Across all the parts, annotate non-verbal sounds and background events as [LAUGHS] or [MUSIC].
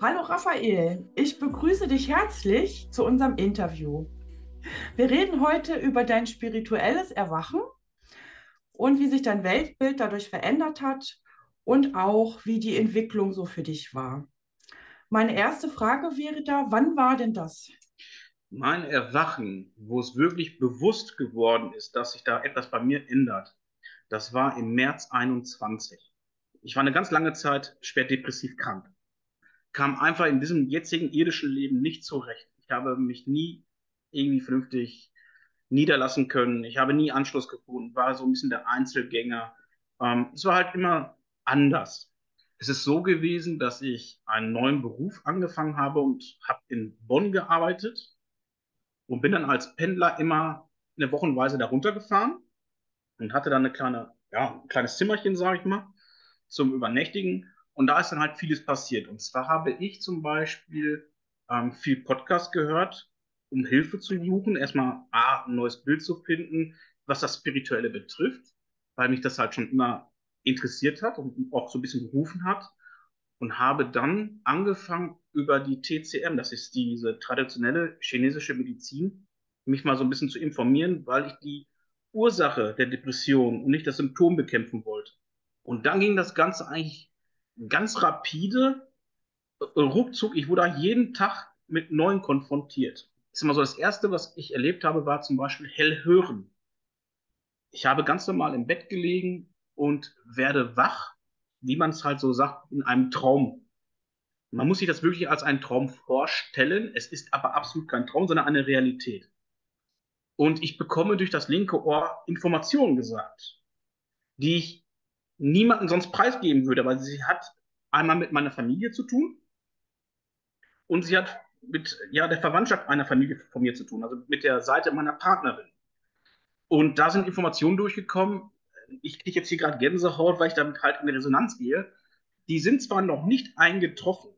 Hallo Raphael, ich begrüße dich herzlich zu unserem Interview. Wir reden heute über dein spirituelles Erwachen und wie sich dein Weltbild dadurch verändert hat und auch wie die Entwicklung so für dich war. Meine erste Frage wäre da, wann war denn das? Mein Erwachen, wo es wirklich bewusst geworden ist, dass sich da etwas bei mir ändert, das war im März 21. Ich war eine ganz lange Zeit schwer depressiv krank kam einfach in diesem jetzigen irdischen Leben nicht zurecht. Ich habe mich nie irgendwie vernünftig niederlassen können. Ich habe nie Anschluss gefunden, war so ein bisschen der Einzelgänger. Ähm, es war halt immer anders. Es ist so gewesen, dass ich einen neuen Beruf angefangen habe und habe in Bonn gearbeitet und bin dann als Pendler immer eine Wochenweise darunter gefahren und hatte dann eine kleine, ja, ein kleines Zimmerchen, sage ich mal, zum Übernächtigen und da ist dann halt vieles passiert. Und zwar habe ich zum Beispiel ähm, viel Podcast gehört, um Hilfe zu suchen. Erstmal A, ein neues Bild zu finden, was das Spirituelle betrifft, weil mich das halt schon immer interessiert hat und auch so ein bisschen gerufen hat. Und habe dann angefangen, über die TCM, das ist diese traditionelle chinesische Medizin, mich mal so ein bisschen zu informieren, weil ich die Ursache der Depression und nicht das Symptom bekämpfen wollte. Und dann ging das Ganze eigentlich ganz rapide, äh, ruckzuck, ich wurde jeden Tag mit neuen konfrontiert. Ist immer so das Erste, was ich erlebt habe, war zum Beispiel hellhören. Ich habe ganz normal im Bett gelegen und werde wach, wie man es halt so sagt, in einem Traum. Man muss sich das wirklich als einen Traum vorstellen. Es ist aber absolut kein Traum, sondern eine Realität. Und ich bekomme durch das linke Ohr Informationen gesagt, die ich niemanden sonst preisgeben würde, weil sie hat einmal mit meiner Familie zu tun und sie hat mit ja, der Verwandtschaft einer Familie von mir zu tun, also mit der Seite meiner Partnerin. Und da sind Informationen durchgekommen. Ich kriege jetzt hier gerade Gänsehaut, weil ich damit halt in Resonanz gehe. Die sind zwar noch nicht eingetroffen,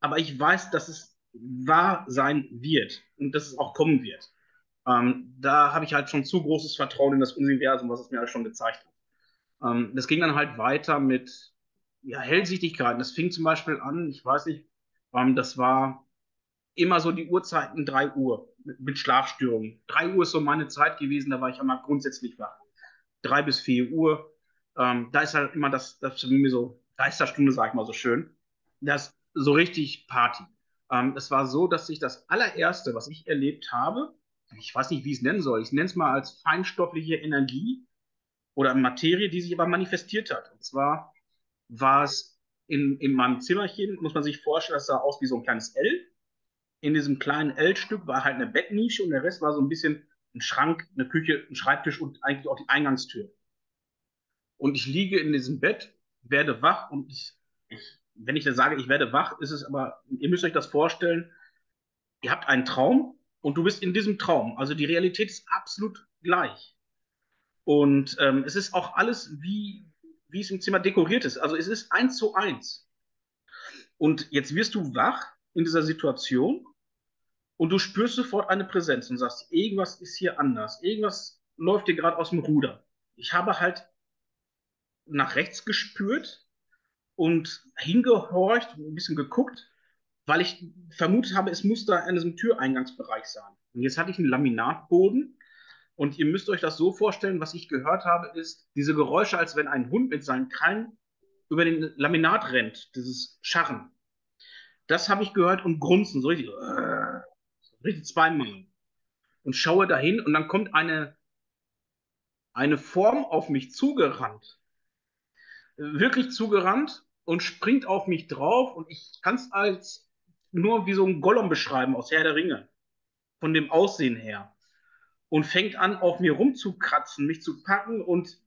aber ich weiß, dass es wahr sein wird und dass es auch kommen wird. Ähm, da habe ich halt schon zu großes Vertrauen in das Universum, was es mir halt schon gezeigt hat. Ähm, das ging dann halt weiter mit ja, Hellsichtigkeiten. Das fing zum Beispiel an, ich weiß nicht, ähm, das war immer so die Uhrzeiten 3 Uhr mit, mit, Schlafstörungen. 3 Uhr ist so meine Zeit gewesen, da war ich immer grundsätzlich wach. 3 bis 4 Uhr. Ähm, da ist halt immer das, das mich so Geisterstunde, sag ich mal so schön. Das so richtig Party. Ähm, es war so, dass ich das allererste, was ich erlebt habe, ich weiß nicht, wie ich es nennen soll, ich nenne es mal als feinstoffliche Energie, oder Materie, die sich aber manifestiert hat. Und zwar war es in, in meinem Zimmerchen, muss man sich vorstellen, das sah aus wie so ein kleines L. In diesem kleinen L-Stück war halt eine Bettnische und der Rest war so ein bisschen ein Schrank, eine Küche, ein Schreibtisch und eigentlich auch die Eingangstür. Und ich liege in diesem Bett, werde wach und ich, ich, wenn ich dann sage, ich werde wach, ist es aber, ihr müsst euch das vorstellen, ihr habt einen Traum und du bist in diesem Traum. Also die Realität ist absolut gleich. Und ähm, es ist auch alles, wie, wie es im Zimmer dekoriert ist. Also es ist eins zu eins. Und jetzt wirst du wach in dieser Situation und du spürst sofort eine Präsenz und sagst, irgendwas ist hier anders. Irgendwas läuft dir gerade aus dem Ruder. Ich habe halt nach rechts gespürt und hingehorcht, ein bisschen geguckt, weil ich vermutet habe, es muss da in diesem Türeingangsbereich sein. Und jetzt hatte ich einen Laminatboden und ihr müsst euch das so vorstellen, was ich gehört habe, ist diese Geräusche, als wenn ein Hund mit seinen Krallen über den Laminat rennt, dieses Scharren. Das habe ich gehört und grunzen, so richtig, äh, richtig zweimal. Und schaue dahin und dann kommt eine, eine Form auf mich zugerannt. Wirklich zugerannt und springt auf mich drauf und ich kann es als nur wie so ein Gollum beschreiben aus Herr der Ringe. Von dem Aussehen her und fängt an, auf mir rumzukratzen, mich zu packen und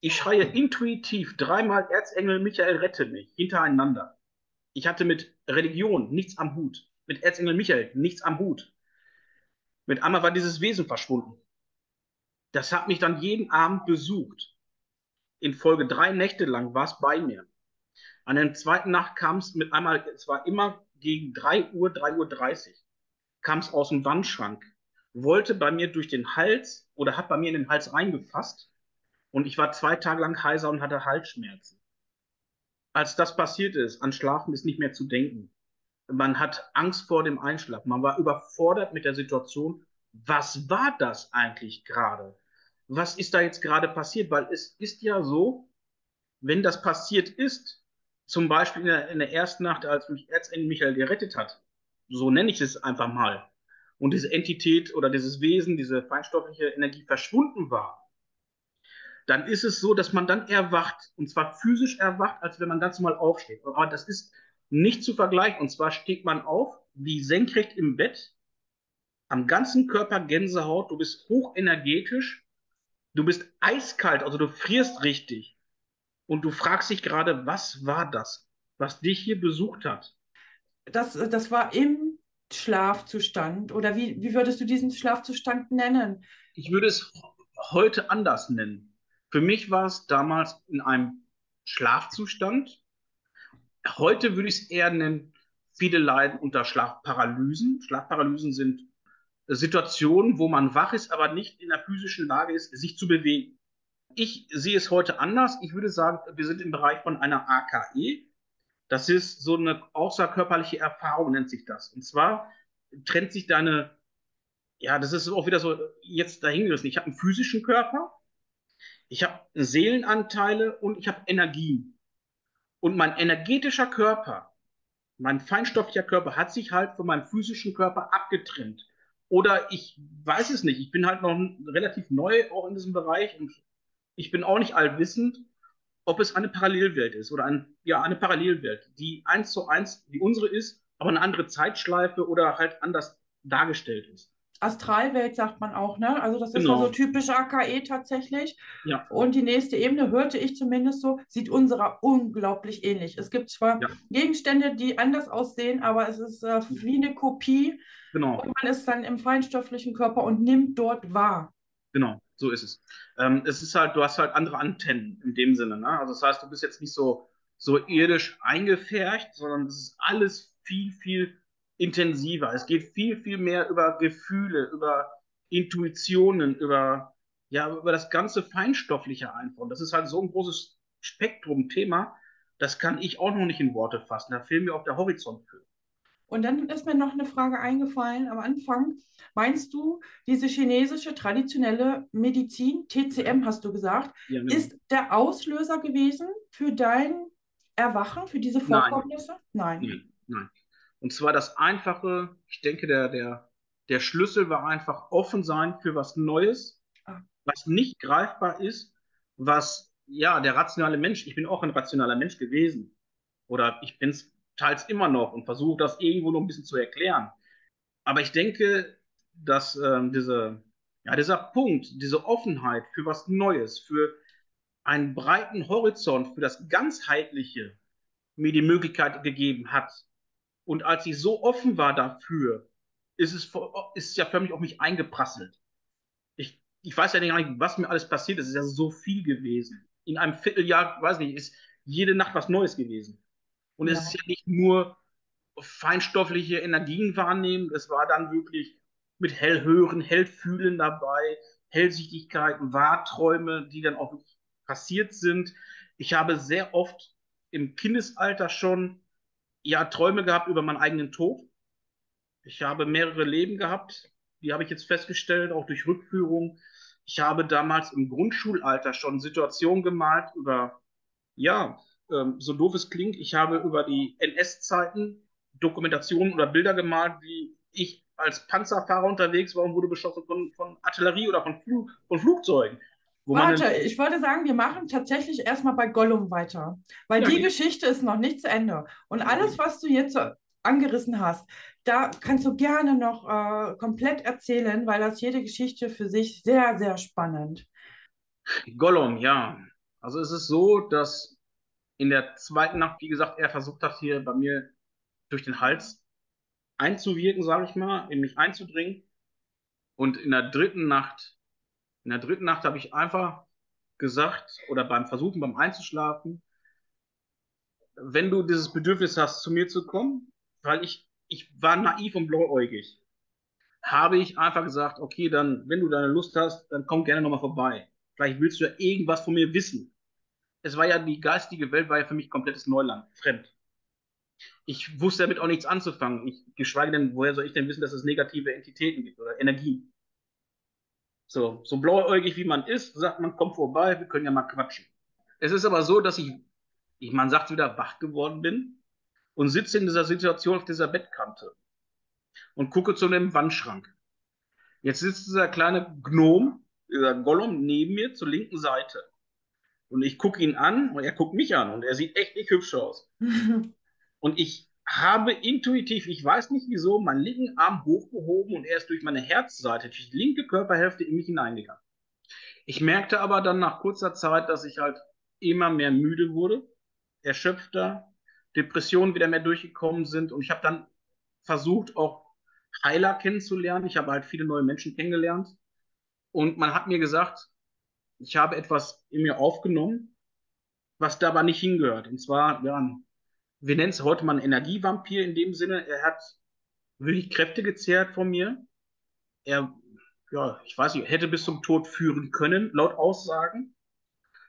ich schreie intuitiv dreimal Erzengel Michael rette mich hintereinander. Ich hatte mit Religion nichts am Hut, mit Erzengel Michael nichts am Hut. Mit einmal war dieses Wesen verschwunden. Das hat mich dann jeden Abend besucht. In Folge drei Nächte lang war es bei mir. An der zweiten Nacht kam es mit einmal, es war immer gegen 3 Uhr, 3 Uhr 30, kam es aus dem Wandschrank wollte bei mir durch den Hals oder hat bei mir in den Hals reingefasst und ich war zwei Tage lang heiser und hatte Halsschmerzen. als das passiert ist, an Schlafen ist nicht mehr zu denken. Man hat Angst vor dem Einschlag. Man war überfordert mit der Situation. Was war das eigentlich gerade? Was ist da jetzt gerade passiert? Weil es ist ja so, wenn das passiert ist, zum Beispiel in der, in der ersten Nacht, als mich Erzengel Michael gerettet hat, so nenne ich es einfach mal, und diese Entität oder dieses Wesen, diese feinstoffliche Energie verschwunden war, dann ist es so, dass man dann erwacht, und zwar physisch erwacht, als wenn man ganz normal aufsteht. Aber das ist nicht zu vergleichen. Und zwar steht man auf, wie senkrecht im Bett, am ganzen Körper Gänsehaut, du bist hochenergetisch, du bist eiskalt, also du frierst richtig. Und du fragst dich gerade, was war das, was dich hier besucht hat? Das, das war im Schlafzustand. Oder wie, wie würdest du diesen Schlafzustand nennen? Ich würde es heute anders nennen. Für mich war es damals in einem Schlafzustand. Heute würde ich es eher nennen, viele leiden unter Schlafparalysen. Schlafparalysen sind Situationen, wo man wach ist, aber nicht in der physischen Lage ist, sich zu bewegen. Ich sehe es heute anders. Ich würde sagen, wir sind im Bereich von einer AKE. Das ist so eine außerkörperliche Erfahrung, nennt sich das. Und zwar trennt sich deine, ja, das ist auch wieder so jetzt dahingerissen. Ich habe einen physischen Körper, ich habe Seelenanteile und ich habe Energie. Und mein energetischer Körper, mein feinstofflicher Körper hat sich halt von meinem physischen Körper abgetrennt. Oder ich weiß es nicht. Ich bin halt noch relativ neu auch in diesem Bereich und ich bin auch nicht allwissend, ob es eine Parallelwelt ist oder ein, ja, eine Parallelwelt, die eins zu eins wie unsere ist, aber eine andere Zeitschleife oder halt anders dargestellt ist. Astralwelt sagt man auch, ne? Also das ist genau. so typisch AKE tatsächlich. Ja. Und die nächste Ebene, hörte ich zumindest so, sieht unserer unglaublich ähnlich. Es gibt zwar ja. Gegenstände, die anders aussehen, aber es ist äh, wie eine Kopie. Genau. Und man ist dann im feinstofflichen Körper und nimmt dort wahr. Genau, so ist es. Ähm, es ist halt, du hast halt andere Antennen in dem Sinne, ne? Also das heißt, du bist jetzt nicht so, so irdisch eingefärcht, sondern es ist alles viel, viel intensiver. Es geht viel, viel mehr über Gefühle, über Intuitionen, über, ja, über das ganze Feinstoffliche einfach. Und das ist halt so ein großes Spektrum-Thema, das kann ich auch noch nicht in Worte fassen. Da fehlt mir auch der Horizont für. Und dann ist mir noch eine Frage eingefallen am Anfang. Meinst du, diese chinesische traditionelle Medizin, TCM hast du gesagt, ja, genau. ist der Auslöser gewesen für dein Erwachen, für diese Vorkommnisse? Nein. Nein. Nein. Und zwar das Einfache, ich denke, der, der, der Schlüssel war einfach offen sein für was Neues, ah. was nicht greifbar ist, was, ja, der rationale Mensch, ich bin auch ein rationaler Mensch gewesen. Oder ich bin es teils immer noch und versuche das irgendwo noch ein bisschen zu erklären. Aber ich denke, dass ähm, diese, ja, dieser Punkt, diese Offenheit für was Neues, für einen breiten Horizont, für das Ganzheitliche mir die Möglichkeit gegeben hat, und als ich so offen war dafür, ist es, ist es ja förmlich auf mich eingeprasselt. Ich, ich weiß ja nicht, was mir alles passiert ist. Es ist ja so viel gewesen. In einem Vierteljahr, weiß nicht, ist jede Nacht was Neues gewesen. Und ja. es ist ja nicht nur feinstoffliche Energien wahrnehmen, es war dann wirklich mit Hellhören, Hellfühlen dabei, Hellsichtigkeiten, Wahrträume, die dann auch wirklich passiert sind. Ich habe sehr oft im Kindesalter schon ja, Träume gehabt über meinen eigenen Tod. Ich habe mehrere Leben gehabt. Die habe ich jetzt festgestellt, auch durch Rückführung. Ich habe damals im Grundschulalter schon Situationen gemalt über, ja, ähm, so doof es klingt, ich habe über die NS-Zeiten Dokumentationen oder Bilder gemalt, wie ich als Panzerfahrer unterwegs war und wurde beschossen von, von Artillerie oder von, Flug, von Flugzeugen. Warte, ich wollte sagen, wir machen tatsächlich erstmal bei Gollum weiter, weil ja, die ja. Geschichte ist noch nicht zu Ende. Und alles, was du jetzt angerissen hast, da kannst du gerne noch äh, komplett erzählen, weil das jede Geschichte für sich sehr, sehr spannend. Gollum, ja. Also es ist so, dass in der zweiten Nacht, wie gesagt, er versucht hat, hier bei mir durch den Hals einzuwirken, sage ich mal, in mich einzudringen. Und in der dritten Nacht in der dritten Nacht habe ich einfach gesagt, oder beim Versuchen, beim Einzuschlafen, wenn du dieses Bedürfnis hast, zu mir zu kommen, weil ich, ich war naiv und blauäugig, habe ich einfach gesagt, okay, dann, wenn du deine Lust hast, dann komm gerne nochmal vorbei. Vielleicht willst du ja irgendwas von mir wissen. Es war ja die geistige Welt, war ja für mich komplettes Neuland, fremd. Ich wusste damit auch nichts anzufangen. Ich, geschweige denn, woher soll ich denn wissen, dass es negative Entitäten gibt oder Energien? So, so blauäugig wie man ist, sagt man, komm vorbei, wir können ja mal quatschen. Es ist aber so, dass ich, ich man sagt wieder, wach geworden bin und sitze in dieser Situation auf dieser Bettkante und gucke zu einem Wandschrank. Jetzt sitzt dieser kleine Gnom, dieser Gollum neben mir zur linken Seite. Und ich gucke ihn an und er guckt mich an und er sieht echt nicht hübsch aus. [LAUGHS] und ich habe intuitiv, ich weiß nicht wieso, meinen linken Arm hochgehoben und er ist durch meine Herzseite, durch die linke Körperhälfte in mich hineingegangen. Ich merkte aber dann nach kurzer Zeit, dass ich halt immer mehr müde wurde, erschöpfter, Depressionen wieder mehr durchgekommen sind und ich habe dann versucht, auch Heiler kennenzulernen. Ich habe halt viele neue Menschen kennengelernt und man hat mir gesagt, ich habe etwas in mir aufgenommen, was da aber nicht hingehört. Und zwar, ja, wir nennen es heute mal einen Energievampir in dem Sinne. Er hat wirklich Kräfte gezehrt von mir. Er, ja, ich weiß nicht, hätte bis zum Tod führen können, laut Aussagen.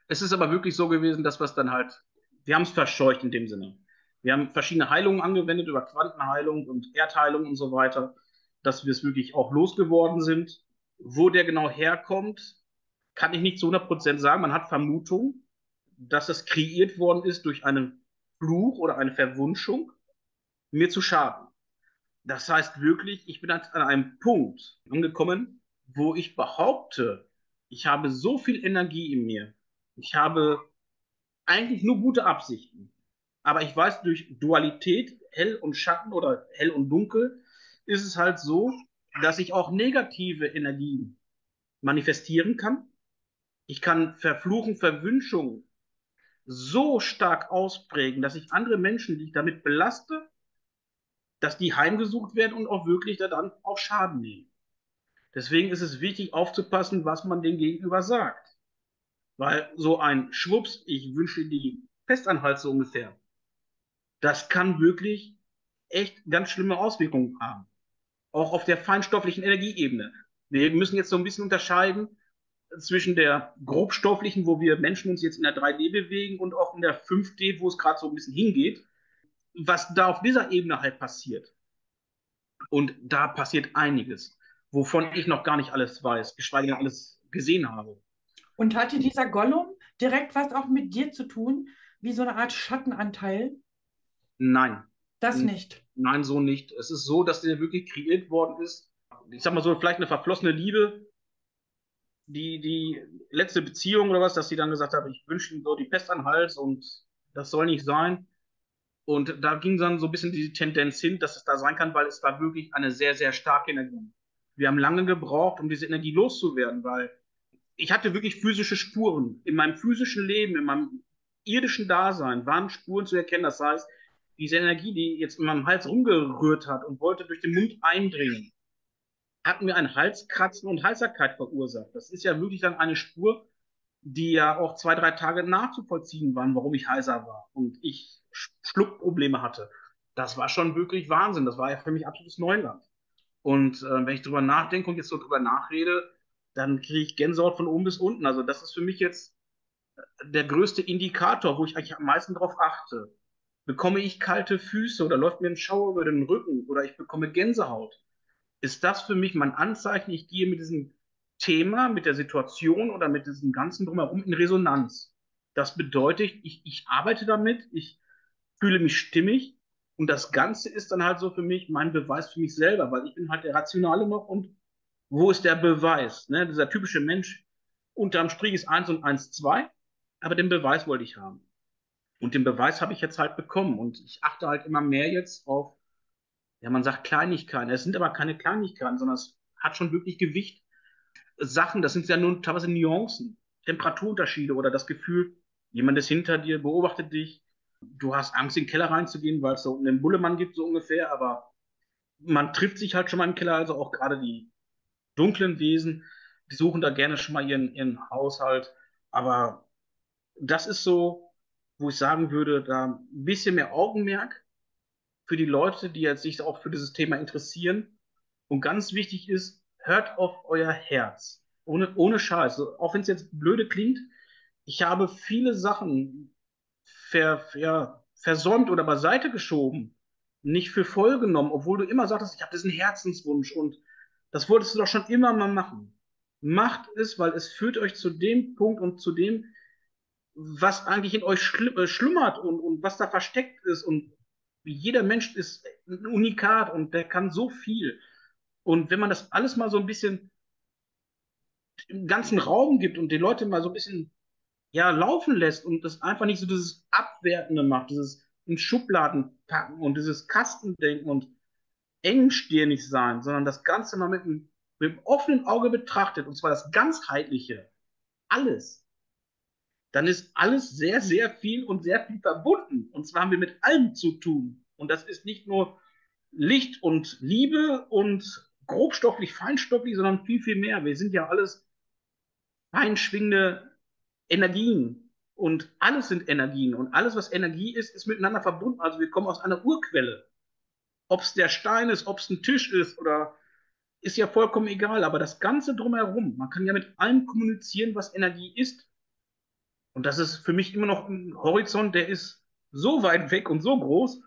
Es ist aber wirklich so gewesen, dass wir es dann halt, wir haben es verscheucht in dem Sinne. Wir haben verschiedene Heilungen angewendet über Quantenheilung und Erdheilung und so weiter, dass wir es wirklich auch losgeworden sind. Wo der genau herkommt, kann ich nicht zu 100% sagen. Man hat Vermutung, dass es kreiert worden ist durch einen Fluch oder eine Verwunschung, mir zu schaden. Das heißt wirklich, ich bin an einem Punkt angekommen, wo ich behaupte, ich habe so viel Energie in mir. Ich habe eigentlich nur gute Absichten. Aber ich weiß, durch Dualität, hell und Schatten oder hell und dunkel, ist es halt so, dass ich auch negative Energien manifestieren kann. Ich kann Verfluchen, Verwünschungen so stark ausprägen, dass ich andere Menschen, die ich damit belaste, dass die heimgesucht werden und auch wirklich dann auch Schaden nehmen. Deswegen ist es wichtig aufzupassen, was man dem Gegenüber sagt. Weil so ein Schwups, ich wünsche die Festanhalt so ungefähr, das kann wirklich echt ganz schlimme Auswirkungen haben. Auch auf der feinstofflichen Energieebene. Wir müssen jetzt so ein bisschen unterscheiden, zwischen der grobstofflichen, wo wir Menschen uns jetzt in der 3D bewegen und auch in der 5D, wo es gerade so ein bisschen hingeht, was da auf dieser Ebene halt passiert. Und da passiert einiges, wovon ich noch gar nicht alles weiß, geschweige denn alles gesehen habe. Und hatte dieser Gollum direkt was auch mit dir zu tun, wie so eine Art Schattenanteil? Nein. Das nicht. Nein, so nicht. Es ist so, dass der wirklich kreiert worden ist. Ich sag mal so, vielleicht eine verflossene Liebe, die, die letzte Beziehung oder was, dass sie dann gesagt hat, ich wünsche ihm so die Pest an den Hals und das soll nicht sein. Und da ging dann so ein bisschen die Tendenz hin, dass es da sein kann, weil es war wirklich eine sehr, sehr starke Energie. Wir haben lange gebraucht, um diese Energie loszuwerden, weil ich hatte wirklich physische Spuren. In meinem physischen Leben, in meinem irdischen Dasein waren Spuren zu erkennen. Das heißt, diese Energie, die jetzt in meinem Hals rumgerührt hat und wollte durch den Mund eindringen, hat mir ein Halskratzen und Heiserkeit verursacht. Das ist ja wirklich dann eine Spur, die ja auch zwei, drei Tage nachzuvollziehen waren, warum ich heiser war und ich Schluckprobleme hatte. Das war schon wirklich Wahnsinn. Das war ja für mich absolutes Neuland. Und äh, wenn ich drüber nachdenke und jetzt so drüber nachrede, dann kriege ich Gänsehaut von oben bis unten. Also das ist für mich jetzt äh, der größte Indikator, wo ich eigentlich am meisten darauf achte. Bekomme ich kalte Füße oder läuft mir ein Schauer über den Rücken oder ich bekomme Gänsehaut ist das für mich mein Anzeichen, ich gehe mit diesem Thema, mit der Situation oder mit diesem Ganzen drumherum in Resonanz. Das bedeutet, ich, ich arbeite damit, ich fühle mich stimmig und das Ganze ist dann halt so für mich mein Beweis für mich selber, weil ich bin halt der Rationale noch und wo ist der Beweis? Ne? Dieser typische Mensch, unterm Strich ist 1 und 1, 2, aber den Beweis wollte ich haben. Und den Beweis habe ich jetzt halt bekommen und ich achte halt immer mehr jetzt auf ja, man sagt Kleinigkeiten. Es sind aber keine Kleinigkeiten, sondern es hat schon wirklich Gewicht. Sachen, das sind ja nur teilweise Nuancen, Temperaturunterschiede oder das Gefühl, jemand ist hinter dir, beobachtet dich. Du hast Angst, in den Keller reinzugehen, weil es so einen Bullemann gibt, so ungefähr, aber man trifft sich halt schon mal im Keller, also auch gerade die dunklen Wesen, die suchen da gerne schon mal ihren, ihren Haushalt. Aber das ist so, wo ich sagen würde, da ein bisschen mehr Augenmerk für die Leute, die jetzt sich auch für dieses Thema interessieren. Und ganz wichtig ist, hört auf euer Herz. Ohne, ohne Scheiß. Auch wenn es jetzt blöde klingt, ich habe viele Sachen ver, ja, versäumt oder beiseite geschoben, nicht für voll genommen, obwohl du immer sagtest, ich habe diesen Herzenswunsch und das wolltest du doch schon immer mal machen. Macht es, weil es führt euch zu dem Punkt und zu dem, was eigentlich in euch äh, schlummert und, und was da versteckt ist. Und jeder Mensch ist ein Unikat und der kann so viel. Und wenn man das alles mal so ein bisschen im ganzen Raum gibt und die Leute mal so ein bisschen ja, laufen lässt und das einfach nicht so dieses Abwertende macht, dieses in Schubladen packen und dieses Kastendenken und engstirnig sein, sondern das Ganze mal mit einem, mit einem offenen Auge betrachtet, und zwar das ganzheitliche, alles, dann ist alles sehr, sehr viel und sehr viel verbunden. Und zwar haben wir mit allem zu tun. Und das ist nicht nur Licht und Liebe und grobstofflich, feinstofflich, sondern viel, viel mehr. Wir sind ja alles feinschwingende Energien. Und alles sind Energien. Und alles, was Energie ist, ist miteinander verbunden. Also wir kommen aus einer Urquelle. Ob es der Stein ist, ob es ein Tisch ist oder ist ja vollkommen egal. Aber das Ganze drumherum, man kann ja mit allem kommunizieren, was Energie ist. Und das ist für mich immer noch ein Horizont, der ist so weit weg und so groß,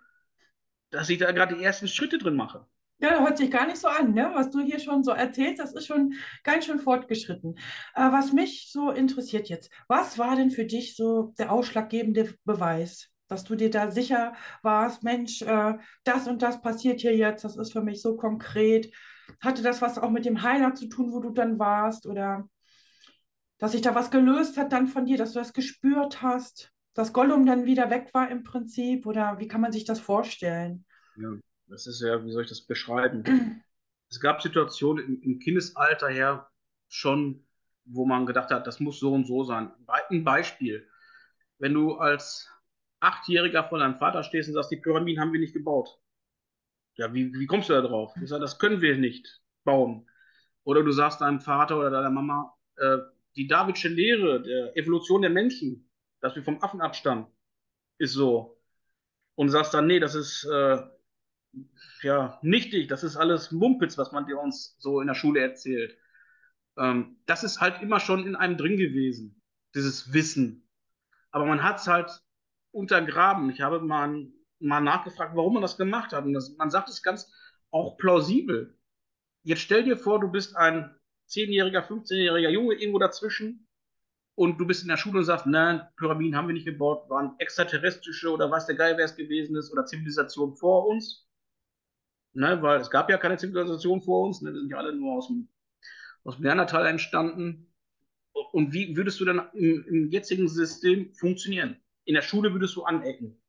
dass ich da gerade die ersten Schritte drin mache. Ja, hört sich gar nicht so an, ne? was du hier schon so erzählst. Das ist schon ganz schön fortgeschritten. Äh, was mich so interessiert jetzt, was war denn für dich so der ausschlaggebende Beweis, dass du dir da sicher warst, Mensch, äh, das und das passiert hier jetzt, das ist für mich so konkret. Hatte das was auch mit dem Heiler zu tun, wo du dann warst? Oder dass sich da was gelöst hat dann von dir, dass du das gespürt hast, dass Gollum dann wieder weg war im Prinzip? Oder wie kann man sich das vorstellen? Ja. Das ist ja, wie soll ich das beschreiben? [CLEARS THROAT] es gab Situationen im, im, Kindesalter her schon, wo man gedacht hat, das muss so und so sein. Ein Beispiel. Wenn du als Achtjähriger vor deinem Vater stehst und sagst, die Pyramiden haben wir nicht gebaut. Ja, wie, wie kommst du da drauf? Ich sage, das können wir nicht bauen. Oder du sagst deinem Vater oder deiner Mama, äh, die Davidsche Lehre der Evolution der Menschen, dass wir vom Affen abstammen, ist so. Und sagst dann, nee, das ist äh, ja, nichtig, das ist alles Mumpitz, was man dir uns so in der Schule erzählt. Ähm, das ist halt immer schon in einem drin gewesen, dieses Wissen. Aber man hat es halt untergraben. Ich habe mal, mal nachgefragt, warum man das gemacht hat. Und das, man sagt es ganz auch plausibel. Jetzt stell dir vor, du bist ein 10-jähriger, 15-jähriger Junge irgendwo dazwischen und du bist in der Schule und sagst, nein, Pyramiden haben wir nicht gebaut, waren extraterrestrische oder was der Geil wäre es gewesen ist oder Zivilisation vor uns ne, weil es gab ja keine Zivilisation vor uns, ne, wir sind ja alle nur aus dem, aus dem Neandertal entstanden. Und wie würdest du dann im, im jetzigen System funktionieren? In der Schule würdest du anecken.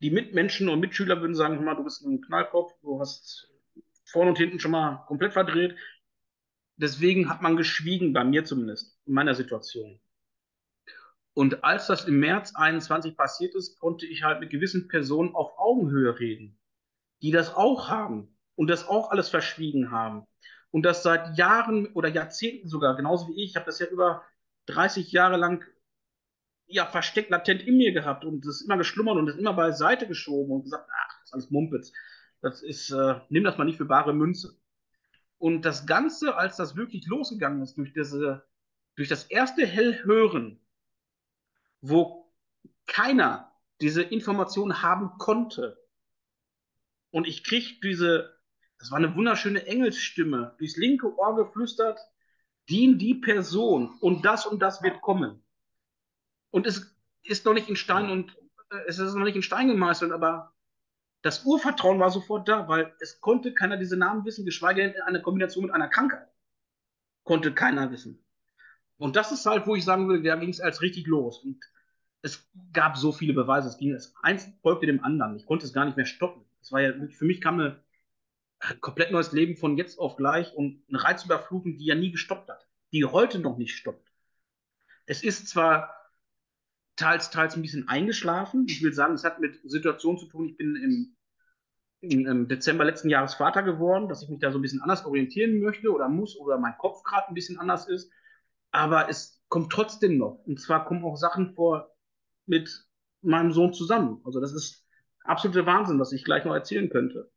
Die Mitmenschen und Mitschüler würden sagen, du bist ein Knallkopf, du hast vorne und hinten schon mal komplett verdreht. Deswegen hat man geschwiegen, bei mir zumindest, in meiner Situation. Und als das im März 21 passiert ist, konnte ich halt mit gewissen Personen auf Augenhöhe reden die das auch haben und das auch alles verschwiegen haben und das seit Jahren oder Jahrzehnten sogar, genauso wie ich, ich habe das ja über 30 Jahre lang ja versteckt latent in mir gehabt und das immer geschlummert und das immer beiseite geschoben und gesagt, ach, das ist alles Mumpitz. Das ist, äh, nimm das mal nicht für bare Münze. Und das Ganze, als das wirklich losgegangen ist, durch, diese, durch das erste Hellhören, wo keiner diese Information haben konnte, und ich krieg diese, das war eine wunderschöne Engelsstimme, durchs linke Ohr geflüstert, dien die Person und das und das wird kommen. Und es ist noch nicht in Stein und äh, es ist noch nicht in Stein gemeißelt, aber das Urvertrauen war sofort da, weil es konnte keiner diese Namen wissen, geschweige denn in einer Kombination mit einer Krankheit. Konnte keiner wissen. Und das ist halt, wo ich sagen würde, da ging es als richtig los. Und es gab so viele Beweise. Es ging, eins folgte dem anderen. Ich konnte es gar nicht mehr stoppen. Das war ja, für mich kam ein komplett neues Leben von jetzt auf gleich und eine Reizüberflutung, die ja nie gestoppt hat, die heute noch nicht stoppt. Es ist zwar teils, teils ein bisschen eingeschlafen. Ich will sagen, es hat mit Situationen zu tun. Ich bin im, im Dezember letzten Jahres Vater geworden, dass ich mich da so ein bisschen anders orientieren möchte oder muss oder mein Kopf gerade ein bisschen anders ist. Aber es kommt trotzdem noch. Und zwar kommen auch Sachen vor mit meinem Sohn zusammen. Also das ist absolute Wahnsinn, was ich gleich noch erzählen könnte.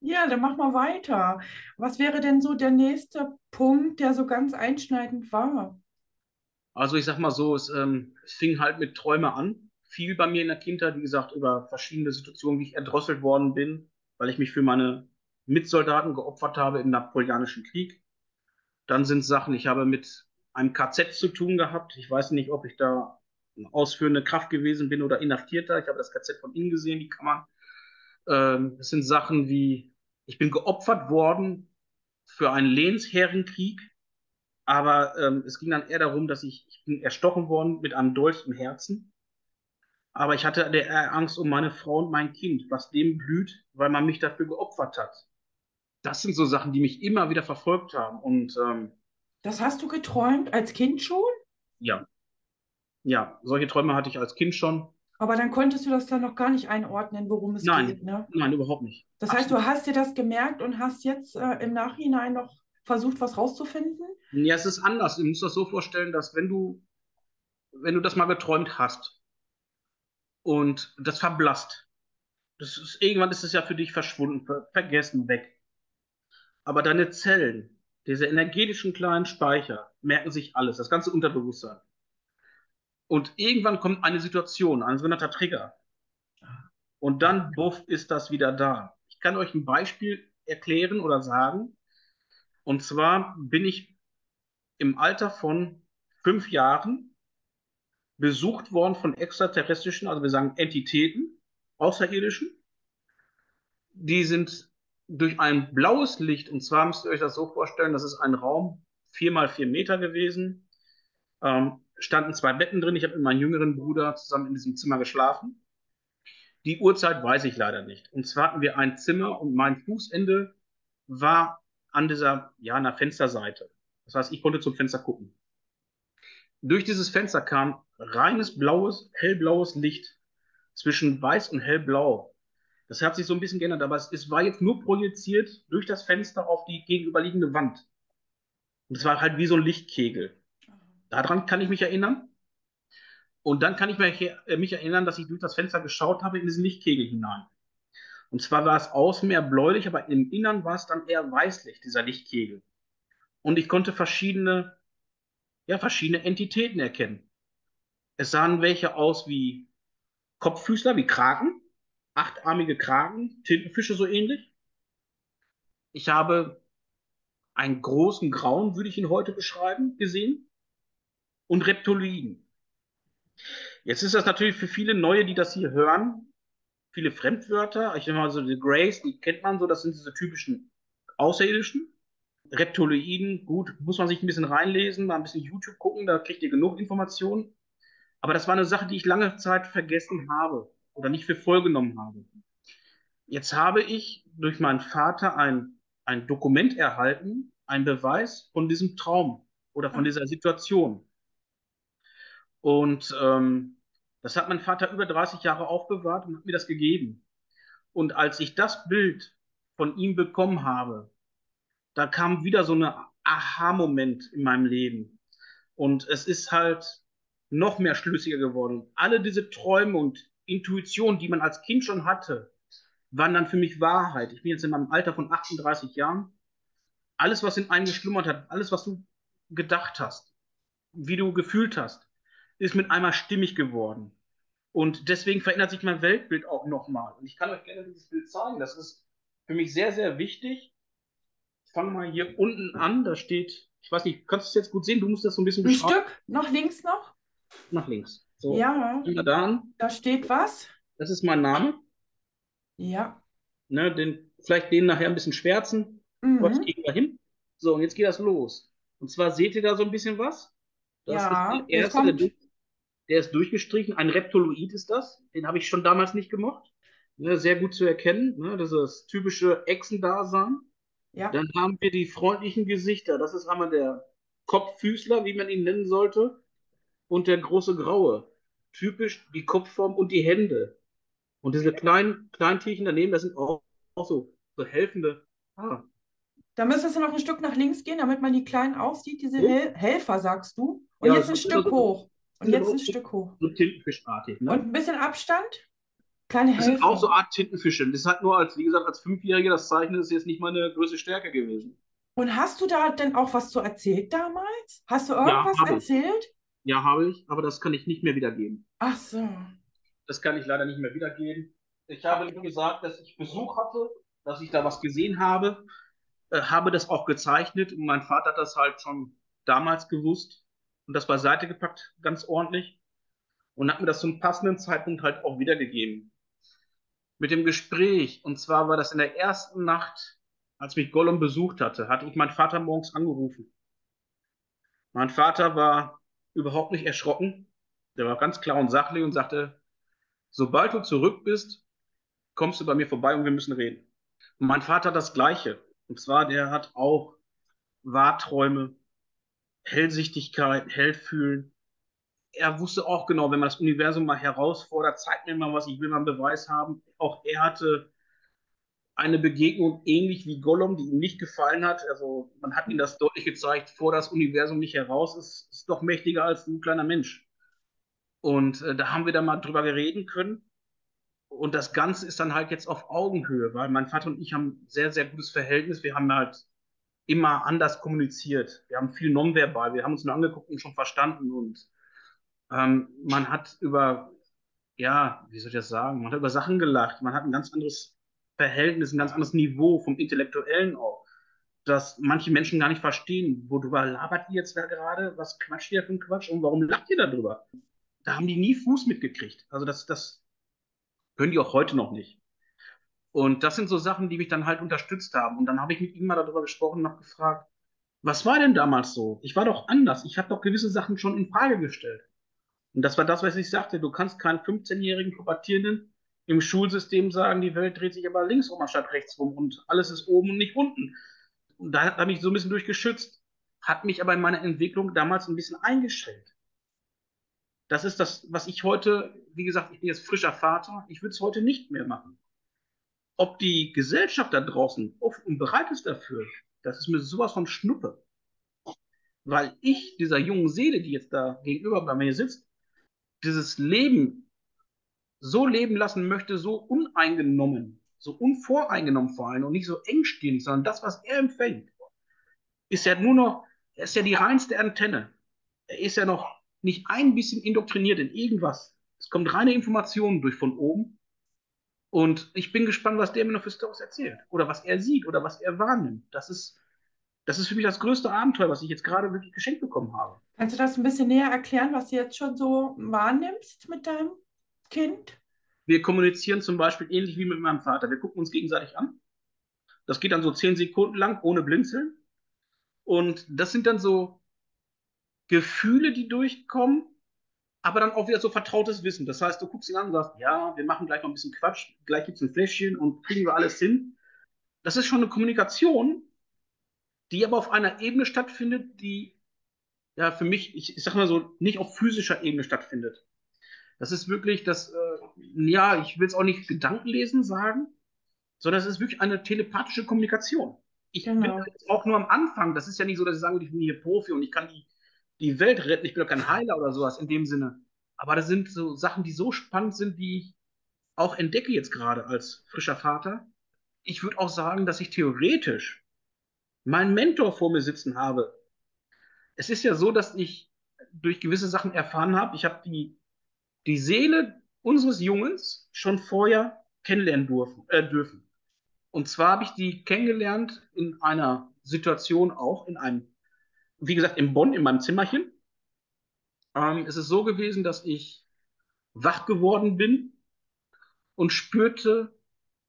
Ja, dann mach mal weiter. Was wäre denn so der nächste Punkt, der so ganz einschneidend war? Also ich sag mal so, es, ähm, es fing halt mit Träume an. Viel bei mir in der Kindheit, wie gesagt, über verschiedene Situationen, wie ich erdrosselt worden bin, weil ich mich für meine Mitsoldaten geopfert habe im Napoleonischen Krieg. Dann sind Sachen, ich habe mit einem KZ zu tun gehabt. Ich weiß nicht, ob ich da eine ausführende Kraft gewesen bin oder Inhaftierter. Ich habe das KZ von innen gesehen, die Kammern. Ähm, das sind Sachen wie, ich bin geopfert worden für einen Lehnsherrenkrieg, aber ähm, es ging dann eher darum, dass ich, ich bin erstochen worden mit einem Dolch im Herzen. Aber ich hatte eher Angst um meine Frau und mein Kind, was dem blüht, weil man mich dafür geopfert hat. Das sind so Sachen, die mich immer wieder verfolgt haben. Und ähm, das hast du geträumt als Kind schon? Ja. Ja, solche Träume hatte ich als Kind schon. Aber dann konntest du das dann noch gar nicht einordnen, worum es Nein, geht, ne? nein, überhaupt nicht. Das heißt, du hast dir das gemerkt und hast jetzt äh, im Nachhinein noch versucht, was rauszufinden? Ja, es ist anders. Du musst das so vorstellen, dass wenn du, wenn du das mal geträumt hast und das verblasst, das ist, irgendwann ist es ja für dich verschwunden, ver vergessen, weg. Aber deine Zellen, diese energetischen kleinen Speicher, merken sich alles, das ganze Unterbewusstsein. Und irgendwann kommt eine Situation, ein sogenannter Trigger. Und dann, buff, ist das wieder da. Ich kann euch ein Beispiel erklären oder sagen. Und zwar bin ich im Alter von fünf Jahren besucht worden von extraterrestrischen, also wir sagen Entitäten, außerirdischen. Die sind durch ein blaues Licht, und zwar müsst ihr euch das so vorstellen, das ist ein Raum vier mal vier Meter gewesen, ähm, standen zwei Betten drin. Ich habe mit meinem jüngeren Bruder zusammen in diesem Zimmer geschlafen. Die Uhrzeit weiß ich leider nicht. Und zwar hatten wir ein Zimmer und mein Fußende war an dieser, ja, an der Fensterseite. Das heißt, ich konnte zum Fenster gucken. Durch dieses Fenster kam reines blaues, hellblaues Licht zwischen weiß und hellblau. Das hat sich so ein bisschen geändert, aber es, es war jetzt nur projiziert durch das Fenster auf die gegenüberliegende Wand. Und es war halt wie so ein Lichtkegel. Daran kann ich mich erinnern. Und dann kann ich mich, äh, erinnern, dass ich durch das Fenster geschaut habe in diesen Lichtkegel hinein. Und zwar war es außen mehr bläulich, aber im Innern war es dann eher weißlich, dieser Lichtkegel. Und ich konnte verschiedene, ja, verschiedene Entitäten erkennen. Es sahen welche aus wie Kopffüßler, wie Kraken, achtarmige Kraken, Tintenfische so ähnlich. Ich habe einen großen Grauen, würde ich ihn heute beschreiben, gesehen und Reptiloiden. Jetzt ist das natürlich für viele Neue, die das hier hören, viele Fremdwörter. Ich nehme mal so die Grace, die kennt man so, das sind diese typischen Außerirdischen. Reptiloiden, gut, muss man sich ein bisschen reinlesen, mal ein bisschen YouTube gucken, da kriegt ihr genug Informationen. Aber das war eine Sache, die ich lange Zeit vergessen habe oder nicht für voll genommen habe. Jetzt habe ich durch meinen Vater ein, ein Dokument erhalten, ein Beweis von diesem Traum oder von dieser Situation. Und ähm, das hat mein Vater über 30 Jahre aufbewahrt und hat mir das gegeben. Und als ich das Bild von ihm bekommen habe, da kam wieder so ein Aha-Moment in meinem Leben. Und es ist halt noch mehr schlüssiger geworden. Alle diese Träume und Intuitionen, die man als Kind schon hatte, waren dann für mich Wahrheit. Ich bin jetzt in meinem Alter von 38 Jahren. Alles, was in einem geschlummert hat, alles, was du gedacht hast, wie du gefühlt hast, ist mit einmal stimmig geworden. Und deswegen verändert sich mein Weltbild auch nochmal. Und ich kann euch gerne dieses Bild zeigen. Das ist für mich sehr, sehr wichtig. Ich fange mal hier unten an. Da steht, ich weiß nicht, kannst du es jetzt gut sehen? Du musst das so ein bisschen Ein Stück, noch links noch? Nach links. So, Ja, da an. da steht was. Das ist mein Name. Ja. Ne, den, vielleicht den nachher ein bisschen schwärzen. Mhm. kriegen wir hin. So, und jetzt geht das los. Und zwar seht ihr da so ein bisschen was? Das Ja, ist der erste, der, kommt- der ist durchgestrichen. Ein Reptiloid ist das. Den habe ich schon damals nicht gemocht. Ne, sehr gut zu erkennen. Ne, das ist das typische Echsendasein. Ja. Dann haben wir die freundlichen Gesichter. Das ist einmal der Kopffüßler, wie man ihn nennen sollte. Und der große Graue. Typisch die Kopfform und die Hände. Und diese kleinen, kleinen Tierchen daneben, das sind auch, auch so, so helfende. Ah, Da müsstest du noch ein Stück nach links gehen, damit man die Kleinen auch sieht. Diese So. Hel Helfer, sagst du. Und Ja, jetzt ein Stück so- hoch. Und jetzt ein Stück hoch. so tintenfischartig. Ne? Und ein bisschen Abstand. Kleine Das sind auch so Art Tintenfische. Das hat nur als, wie gesagt, als Fünfjähriger, das Zeichnen ist jetzt nicht meine größte Stärke gewesen. Und hast du da denn auch was zu erzählt damals? Hast du irgendwas ich. erzählt? Ja, habe ich, aber das kann ich nicht mehr wiedergeben. Ach so. Das kann ich leider nicht mehr wiedergeben. Ich habe nur gesagt, dass ich Besuch hatte, dass ich da was gesehen habe, äh, habe das auch gezeichnet und mein Vater hat das halt schon damals gewusst und das beiseite gepackt, ganz ordentlich und hat mir das zum passenden Zeitpunkt halt auch wiedergegeben. Mit dem Gespräch, und zwar war das in der ersten Nacht, als mich Gollum besucht hatte, hatte ich meinen Vater morgens angerufen. Mein Vater war überhaupt nicht erschrocken. Der war ganz klar und sachlich und sagte, sobald du zurück bist, kommst du bei mir vorbei und wir müssen reden. Und mein Vater das Gleiche. Und zwar, der hat auch Wahrträume, Hellsichtigkeit, Hellfühlen. Er wusste auch genau, wenn man das Universum mal herausfordert, zeigt mir mal was, ich will mal einen Beweis haben. Auch er hatte eine Begegnung ähnlich wie Gollum, die ihm nicht gefallen hat. Also man hat ihm das deutlich gezeigt, vor das Universum nicht heraus ist, ist doch mächtiger als ein kleiner Mensch. Und äh, da haben wir dann mal drüber reden können. Und das Ganze ist dann halt jetzt auf Augenhöhe, weil mein Vater und ich haben ein sehr, sehr gutes Verhältnis. Wir haben halt immer anders kommuniziert. Wir haben viel nonverbal. Wir haben uns nur angeguckt und schon verstanden. Und ähm, man hat über, ja, wie soll ich das sagen? Man hat über Sachen gelacht. Man hat ein ganz anderes Verhältnis, ein ganz anderes Niveau vom Intellektuellen auch. Dass manche Menschen gar nicht verstehen, worüber labert ihr jetzt da gerade? Was quatscht ihr für ein Quatsch? Und warum lacht ihr darüber? Da haben die nie Fuß mitgekriegt. Also das, das können die auch heute noch nicht. Und das sind so Sachen, die mich dann halt unterstützt haben. Und dann habe ich mit ihm mal darüber gesprochen und noch gefragt, was war denn damals so? Ich war doch anders. Ich habe doch gewisse Sachen schon in Frage gestellt. Und das war das, was ich sagte. Du kannst keinen 15-jährigen Pubertierenden im Schulsystem sagen, die Welt dreht sich aber links rum anstatt rechts rum und alles ist oben und nicht unten. Und da hat er mich so ein bisschen durchgeschützt, hat mich aber in meiner Entwicklung damals ein bisschen eingeschränkt. Das ist das, was ich heute, wie gesagt, ich bin jetzt frischer Vater, ich würde es heute nicht mehr machen. Ob die Gesellschaft da draußen offen und bereit ist dafür, das ist mir sowas von Schnuppe. Weil ich, dieser jungen Seele, die jetzt da gegenüber bei mir sitzt, dieses Leben so leben lassen möchte, so uneingenommen, so unvoreingenommen vor allem und nicht so engstirnig, sondern das, was er empfängt, ist ja nur noch, er ist ja die reinste Antenne. Er ist ja noch nicht ein bisschen indoktriniert in irgendwas. Es kommt reine Informationen durch von oben und ich bin gespannt, was der mir noch für Stories erzählt. Oder was er sieht oder was er wahrnimmt. Das ist, das ist für mich das größte Abenteuer, was ich jetzt gerade wirklich geschenkt bekommen habe. Kannst du das ein bisschen näher erklären, was du jetzt schon so wahrnimmst mit deinem Kind? Wir kommunizieren zum Beispiel ähnlich wie mit meinem Vater. Wir gucken uns gegenseitig an. Das geht dann so zehn Sekunden lang, ohne Blinzeln. Und das sind dann so Gefühle, die durchkommen, aber dann auch wieder so vertrautes Wissen. Das heißt, du guckst ihn an und sagst, ja, wir machen gleich noch ein bisschen Quatsch, gleich gibt es ein Fläschchen und kriegen wir alles hin. Das ist schon eine Kommunikation, die aber auf einer Ebene stattfindet, die ja für mich, ich, ich sag mal so, nicht auf physischer Ebene stattfindet. Das ist wirklich das, äh, ja, ich will es auch nicht Gedankenlesen sagen, sondern es ist wirklich eine telepathische Kommunikation. Ich genau. bin auch nur am Anfang. Das ist ja nicht so, dass ich sage, ich bin hier Profi und ich kann die die Welt retten. Ich bin doch kein Heiler oder sowas in dem Sinne. Aber das sind so Sachen, die so spannend sind, die ich auch entdecke jetzt gerade als frischer Vater. Ich würde auch sagen, dass ich theoretisch meinen Mentor vor mir sitzen habe. Es ist ja so, dass ich durch gewisse Sachen erfahren habe, ich habe die, die Seele unseres Jungens schon vorher kennenlernen dürfen. Äh, dürfen. Und zwar habe ich die kennengelernt in einer Situation auch, in einem wie gesagt, in Bonn in meinem Zimmerchen. Ähm, es ist so gewesen, dass ich wach geworden bin und spürte